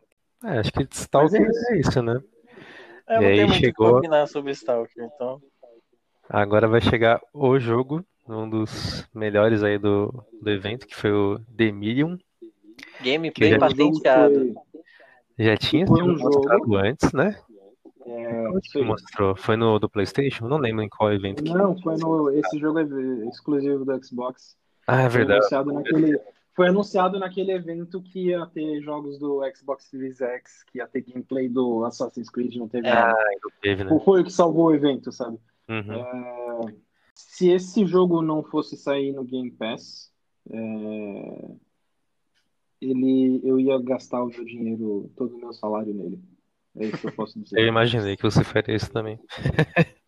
É, acho que Stalker é isso. é isso, né? Eu não E aí chegou- opinar sobre Stalker, então. Agora vai chegar o jogo, um dos melhores aí do, do evento, que foi o The Medium. Gameplay já- patenteado. Já tinha sido um jogo. mostrado antes, né? É, Onde que mostrou? Foi no do PlayStation? Não lembro em qual evento. que- Não, foi no. Esse jogo é exclusivo do Xbox. Ah, é Foi verdade. anunciado naquele, foi anunciado naquele evento que ia ter jogos do Xbox Series X, que ia ter gameplay do Assassin's Creed, não teve nada. Ah, ainda teve, né? Foi o que salvou o evento, sabe? Uhum. É, se esse jogo não fosse sair no Game Pass, é, ele, eu ia gastar o meu dinheiro, todo o meu salário nele. É isso que eu posso Eu dizer. imaginei que você faria isso também. *laughs*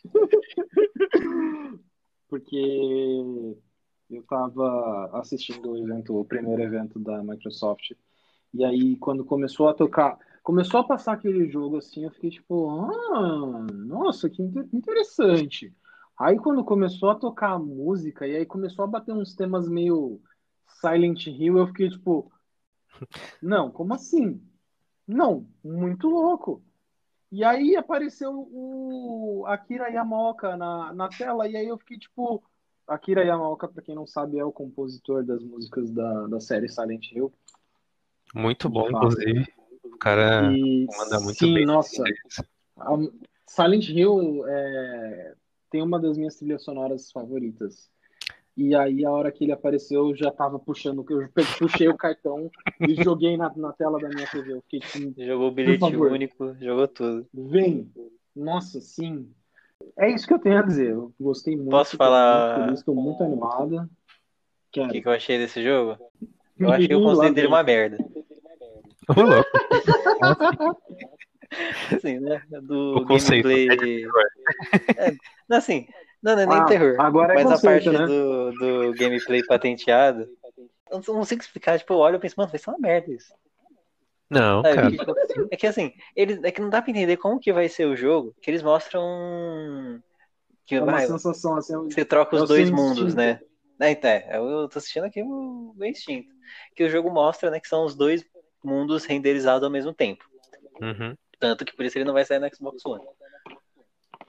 Porque eu estava assistindo o evento, o primeiro evento da Microsoft, e aí quando começou a tocar, começou a passar aquele jogo assim, eu fiquei tipo, ah, nossa, que inter- interessante. Aí quando começou a tocar a música, e aí começou a bater uns temas meio Silent Hill, eu fiquei tipo, *laughs* não, como assim? Não, muito louco. E aí apareceu o Akira Yamaoka na, na tela, e aí eu fiquei tipo. Akira Yamaoka, pra quem não sabe, é o compositor das músicas da, da série Silent Hill. Muito bom, inclusive. O cara E manda muito sim, bem. nossa, Silent Hill é, tem uma das minhas trilhas sonoras favoritas. E aí, a hora que ele apareceu, eu já tava puxando, eu puxei o cartão e joguei na, na tela da minha TV. Eu fiquei tipo, Jogou o bilhete favor. único, jogou tudo. Vem! Nossa, sim. É isso que eu tenho a dizer. Eu gostei muito. Posso falar- muito feliz, muito animada. O que, que eu achei desse jogo? Eu achei o conceito dele uma merda. Ô, louco. *laughs* Assim, né? Do O conceito gameplay. É, não, assim, não, não é nem Ah, terror. agora é mas conceito, a parte né? do, do gameplay patenteado. Eu não consigo explicar, tipo, eu olho e penso, mano, vai ser uma merda isso. Não, Sabe? cara. Que, tipo, é que assim, eles, é que não dá pra entender como que vai ser o jogo, que eles mostram que É uma vai, sensação assim. você troca é os o dois mundos, instinto. né? É, então, é, eu tô assistindo aqui o meu instinto. Que o jogo mostra, né, que são os dois mundos renderizados ao mesmo tempo. Uhum. Tanto que por isso ele não vai sair no Xbox One.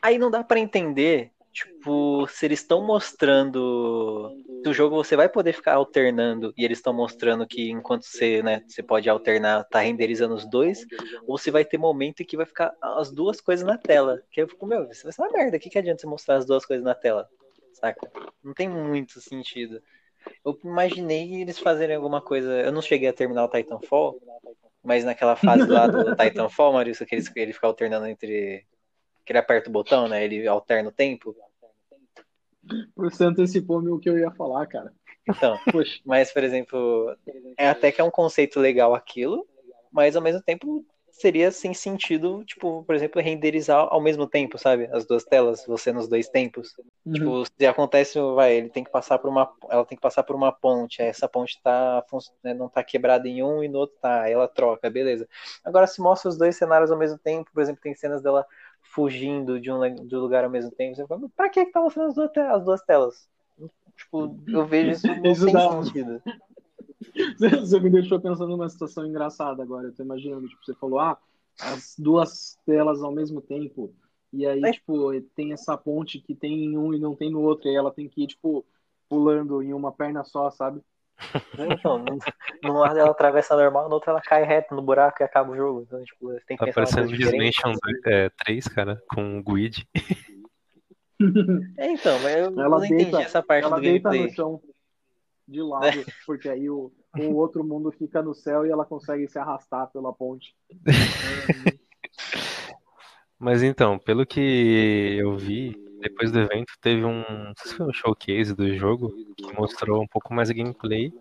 Aí não dá pra entender, tipo, se eles estão mostrando. Se o jogo você vai poder ficar alternando e eles estão mostrando que enquanto você, né, você pode alternar, tá renderizando os dois, ou se vai ter momento em que vai ficar as duas coisas na tela. Que eu fico, meu, isso vai ser uma merda. O que, que adianta você mostrar as duas coisas na tela? Saca? Não tem muito sentido. Eu imaginei eles fazerem alguma coisa. Eu não cheguei a terminar o Titanfall, mas naquela fase lá do *laughs* Titanfall, Maurício, que ele, ele fica alternando entre. Que ele aperta o botão, né? Ele alterna o tempo. Você antecipou o que eu ia falar, cara. Então, Poxa, mas, por exemplo, é até que é um conceito legal aquilo, mas ao mesmo tempo seria sem sentido, tipo, por exemplo, renderizar ao mesmo tempo, sabe? As duas telas, você nos dois tempos. uhum. Tipo, se acontece, vai, ele tem que passar por uma, ela tem que passar por uma ponte, aí essa ponte tá, né, não tá quebrada em um e no outro tá, aí ela troca, beleza. Agora se mostra os dois cenários ao mesmo tempo, por exemplo, tem cenas dela fugindo de um de um lugar ao mesmo tempo, você fala, pra que que tá mostrando as duas, te- as duas telas? Tipo, eu vejo isso *laughs* não Isso tem dá- sentido. *laughs* Você me deixou pensando numa situação engraçada agora. Eu tô imaginando, tipo, você falou, ah, as duas telas ao mesmo tempo. E aí, É. tipo, tem essa ponte que tem em um e não tem no outro. E ela tem que ir, tipo, pulando em uma perna só, sabe? Então, num- num lado ela atravessa normal, no outro ela cai reto no buraco e acaba o jogo. Então, tipo, você tem que Tá parecendo diferente. Dimension é, 3, cara, com o Guide. *laughs* É, então, mas eu Ela não entendi deita- essa parte ela do deita gameplay. no chão de lado, *laughs* porque aí o, o outro mundo fica no céu e ela consegue se arrastar pela ponte. *laughs* Mas então, pelo que eu vi, depois do evento teve um, não sei se foi um showcase do jogo que mostrou um pouco mais de gameplay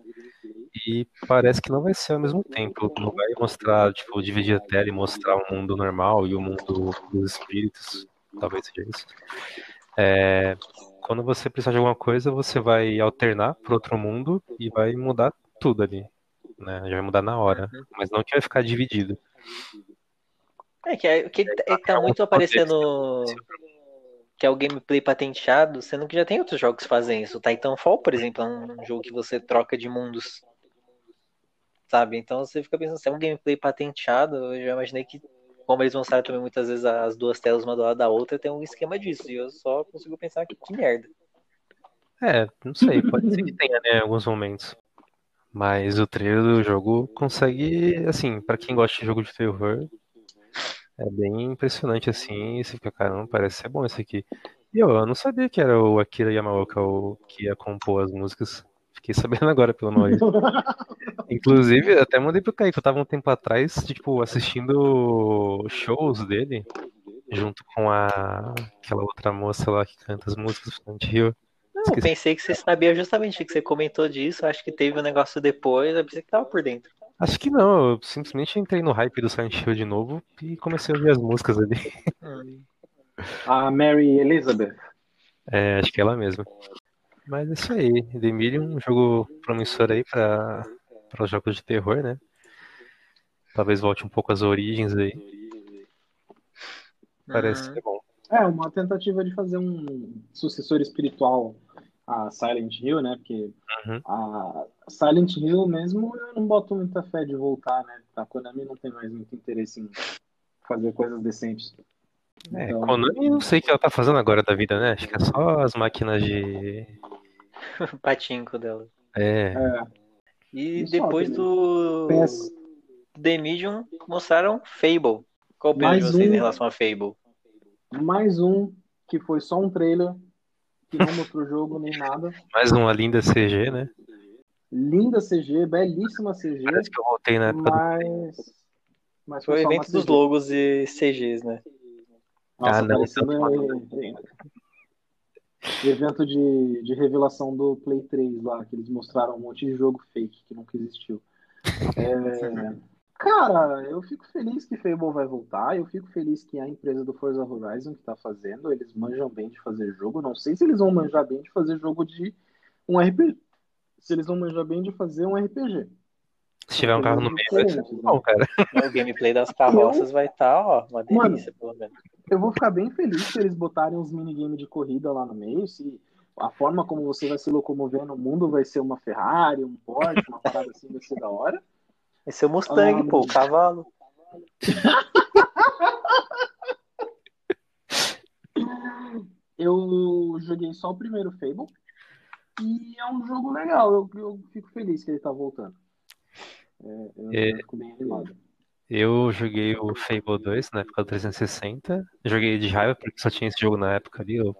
e parece que não vai ser ao mesmo tempo. Não vai mostrar, tipo, dividir a tela e mostrar o mundo normal e o mundo dos espíritos, talvez seja isso. É, quando você precisar de alguma coisa, você vai alternar para outro mundo e vai mudar tudo ali, né? Já vai mudar na hora, mas não que vai ficar dividido. É que, é, que é, que tá muito aparecendo que é o gameplay patenteado, sendo que já tem outros jogos que fazem isso. O Titanfall, por exemplo, é um jogo que você troca de mundos. Sabe? Então você fica pensando, se é um gameplay patenteado, eu já imaginei que, como eles mostraram também muitas vezes as duas telas uma do lado da outra, tem um esquema disso. E eu só consigo pensar que que merda. É, não sei, pode ser que tenha, né, em alguns momentos. Mas o trailer do jogo consegue, assim, pra quem gosta de jogo de terror, É bem impressionante assim, e você fica, caramba, parece ser bom isso aqui. E eu, eu não sabia que era o Akira Yamaoka o que ia compor as músicas. Fiquei *laughs* sabendo agora pelo Maurício. Inclusive, até mandei pro Kaique, eu tava um tempo atrás, tipo, assistindo shows dele, junto com a aquela outra moça lá que canta as músicas do Silent Hill. Não, eu pensei que você sabia justamente que você comentou disso, acho que teve um negócio depois, eu pensei que tava por dentro. Acho que não, eu simplesmente entrei no hype do Silent Hill de novo e comecei a ouvir as músicas ali. *laughs* A Mary Elizabeth. É, acho que é ela mesma. Mas é isso aí, The Medium, um jogo promissor aí para os jogos de terror, né? Talvez volte um pouco às origens aí. Parece Uhum. ser bom. É, uma tentativa de fazer um sucessor espiritual a Silent Hill, né? Porque Uhum. a Silent Hill mesmo eu não boto muita fé de voltar, né? A Konami não tem mais muito interesse em fazer coisas decentes. É, Então- Konami, não sei o que ela tá fazendo agora da vida, né? Acho que é só as máquinas de. O *laughs* patinco dela. É, É, E só depois do PS, The Medium mostraram Fable. Qual o opinião de vocês um. em relação a Fable? mais um que foi só um trailer, que não mostrou o jogo nem nada. mais uma linda CG, né? Linda CG, belíssima CG, Parece que eu voltei na época do. mas. Mas Foi o evento dos CG. logos e CGs, né? Nossa, Ah, não, é, é, evento de, de revelação do Play 3 lá, que eles mostraram um monte de jogo fake que nunca existiu. É, *laughs* cara, eu fico feliz que Fable vai voltar, eu fico feliz que a empresa do Forza Horizon que tá fazendo, eles manjam bem de fazer jogo, não sei se eles vão manjar bem de fazer jogo de um RPG. Se eles vão manjar bem de fazer um RPG. Se tiver um carro no meio, vai ser né? bom, cara. O gameplay das carroças vai estar, ó, uma Mano, delícia, pelo menos. Eu vou ficar bem feliz se eles botarem uns minigames de corrida lá no meio, se a forma como você vai se locomover no mundo vai ser uma Ferrari, um Porsche, uma parada assim vai ser da hora. Vai ser o Mustang, Ah, pô, o cavalo. *laughs* Eu joguei só o primeiro Fable e é um jogo legal, eu, eu fico feliz que ele tá voltando. É, eu, É. eu fico bem animado. Eu joguei o Fable 2 na época do 360. Joguei de raiva porque só tinha esse jogo na época ali. Eu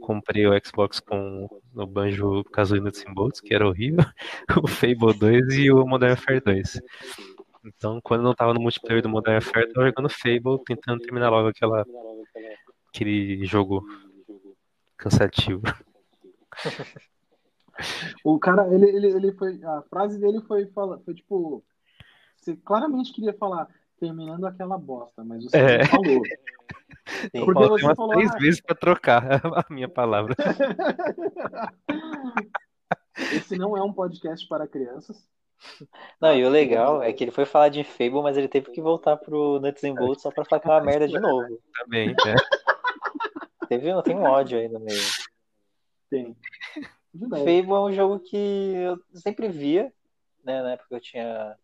comprei o Xbox com o Banjo Kazooie and Bolts, que era horrível. *laughs* O Fable 2 e o Modern Warfare 2. Então, quando eu não tava no multiplayer do Modern Warfare, eu tava jogando Fable, tentando terminar logo aquela, aquele jogo cansativo. *laughs* O cara, ele, ele, ele foi. A frase dele foi, foi tipo. Você claramente queria falar, terminando aquela bosta, mas você É. não falou. *laughs* Sim. Porque você umas falou, três ah, vezes pra trocar *laughs* a minha palavra. *laughs* Esse não é um podcast para crianças. Não, e o legal é que ele foi falar de Fable, mas ele teve que voltar pro Nuts and Bolts só pra falar aquela merda de novo. Também, né? Teve, tem um ódio aí no meio. Tem. Fable é um jogo que eu sempre via, né? Na época que eu tinha.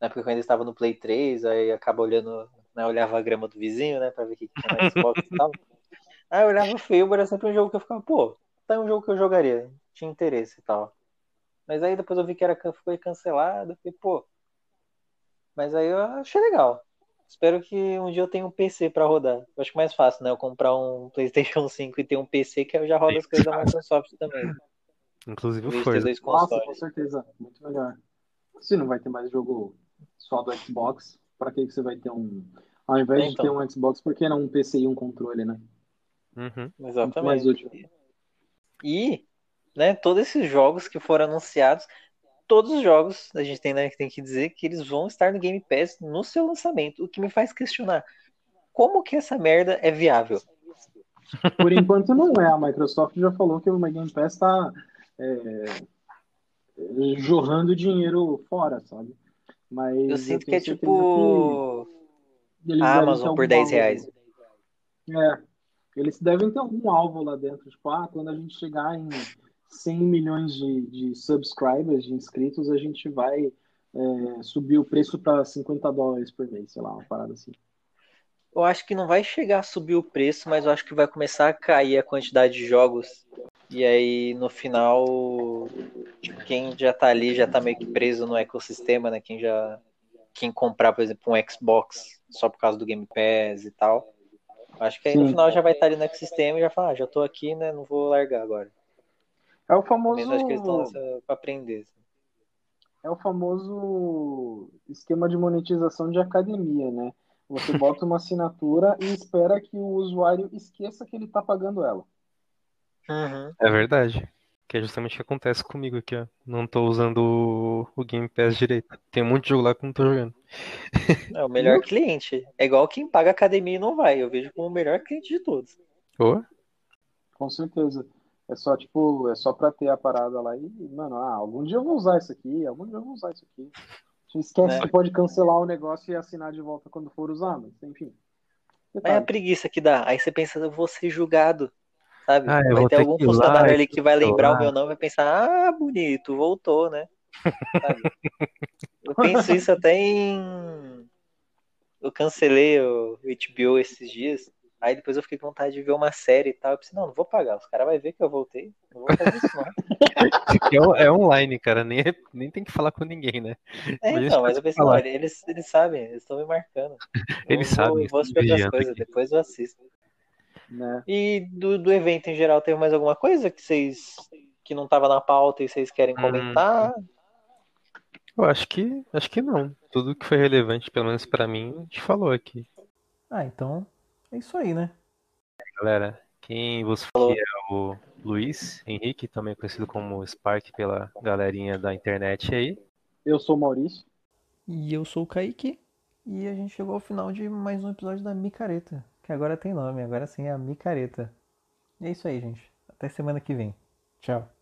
Na época que eu ainda estava no Play 3, aí acaba olhando, né? Olhava a grama do vizinho, né? Pra ver o que, tinha no Xbox e tal. Aí eu olhava o Fable, era sempre um jogo que eu ficava, pô, tá um jogo que eu jogaria, tinha interesse e tal. Mas aí depois eu vi que era, foi cancelado, falei, pô. Mas aí eu achei legal. Espero que um dia eu tenha um PC pra rodar. Eu acho que é mais fácil, né? Eu comprar um PlayStation *laughs* 5 e ter um PC que eu já rodo as coisas da Microsoft também. Inclusive o Forza. Nossa, com certeza. Muito melhor. Se não vai ter mais jogo só do Xbox, pra que que você vai ter um. Ao invés de Então. ter um Xbox, por que não um PC e um controle, né? Uhum. Muito mais Exatamente. útil. E, né, todos esses jogos que foram anunciados, todos os jogos, a gente tem, né, tem que dizer que eles vão estar no Game Pass no seu lançamento, o que me faz questionar como que essa merda é viável. Por enquanto não é. A Microsoft já falou que o Game Pass está jorrando dinheiro fora, sabe? Mas Eu sinto que tenho é tipo que a Amazon por 10 alvo. reais. É, eles devem ter algum alvo lá dentro. Tipo, ah, quando a gente chegar em 100 milhões de, de subscribers, de inscritos, a gente vai é, subir o preço para 50 dólares por mês, sei lá, uma parada assim. Eu acho que não vai chegar a subir o preço, mas eu acho que vai começar a cair a quantidade de jogos. E aí, no final, tipo, quem já tá ali já tá meio que preso no ecossistema, né? Quem já, quem comprar, por exemplo, um Xbox só por causa do Game Pass e tal. Acho que aí no Sim. final já vai estar ali no ecossistema e já fala, ah, já tô aqui, né? Não vou largar agora. É o famoso. Mesmo acho que eles estão pra aprender. assim. É o famoso esquema de monetização de academia, né? Você bota uma assinatura e espera que o usuário esqueça que ele tá pagando ela. Uhum. É verdade. Que é justamente o que acontece comigo aqui, ó. Não tô usando o, Game Pass direito. Tem um monte de jogo lá que eu não tô jogando. É o melhor *laughs* cliente. É igual quem paga academia e não vai. Eu vejo como o melhor cliente de todos. Ô, Com certeza. É só, tipo, é só pra ter a parada lá e, mano, ah, algum dia eu vou usar isso aqui, algum dia eu vou usar isso aqui. Esquece Né? que pode cancelar o negócio e assinar de volta quando for usar, mas enfim. É a Detalhe. preguiça que dá. Aí você pensa, eu vou ser julgado. Sabe? Ah, vai ter ter algum funcionário ali que vai lembrar o meu nome e vai pensar, ah, bonito, voltou, né? Sabe? *laughs* Eu penso isso até em. Eu cancelei o HBO esses dias. Aí depois eu fiquei com vontade de ver uma série e tal. Eu pensei, não, não vou pagar. Os caras vão ver que eu voltei. Não vou fazer isso, não. Isso aqui é, é online, cara. Nem, é- nem tem que falar com ninguém, né? É, Mas então, mas eu pensei, não, eles, eles sabem, eles estão me marcando. *laughs* Eles Eu sabem, Eu vou assistir outras vigiando coisas, aqui. depois eu assisto. Né? E do, do evento em geral, teve mais alguma coisa que vocês. que não tava na pauta e vocês querem Hum. comentar? Eu acho que acho que não. Tudo que foi relevante, pelo menos pra mim, a gente falou aqui. Ah, então é isso aí, né? Galera, quem vos fala aqui é o Luiz Henrique, também conhecido como Spark pela galerinha da internet aí. Eu sou o Maurício. E eu sou o Kaique. E a gente chegou ao final de mais um episódio da Micareta. Que agora tem nome, agora sim é a Micareta. E é isso aí, gente. Até semana que vem. Tchau.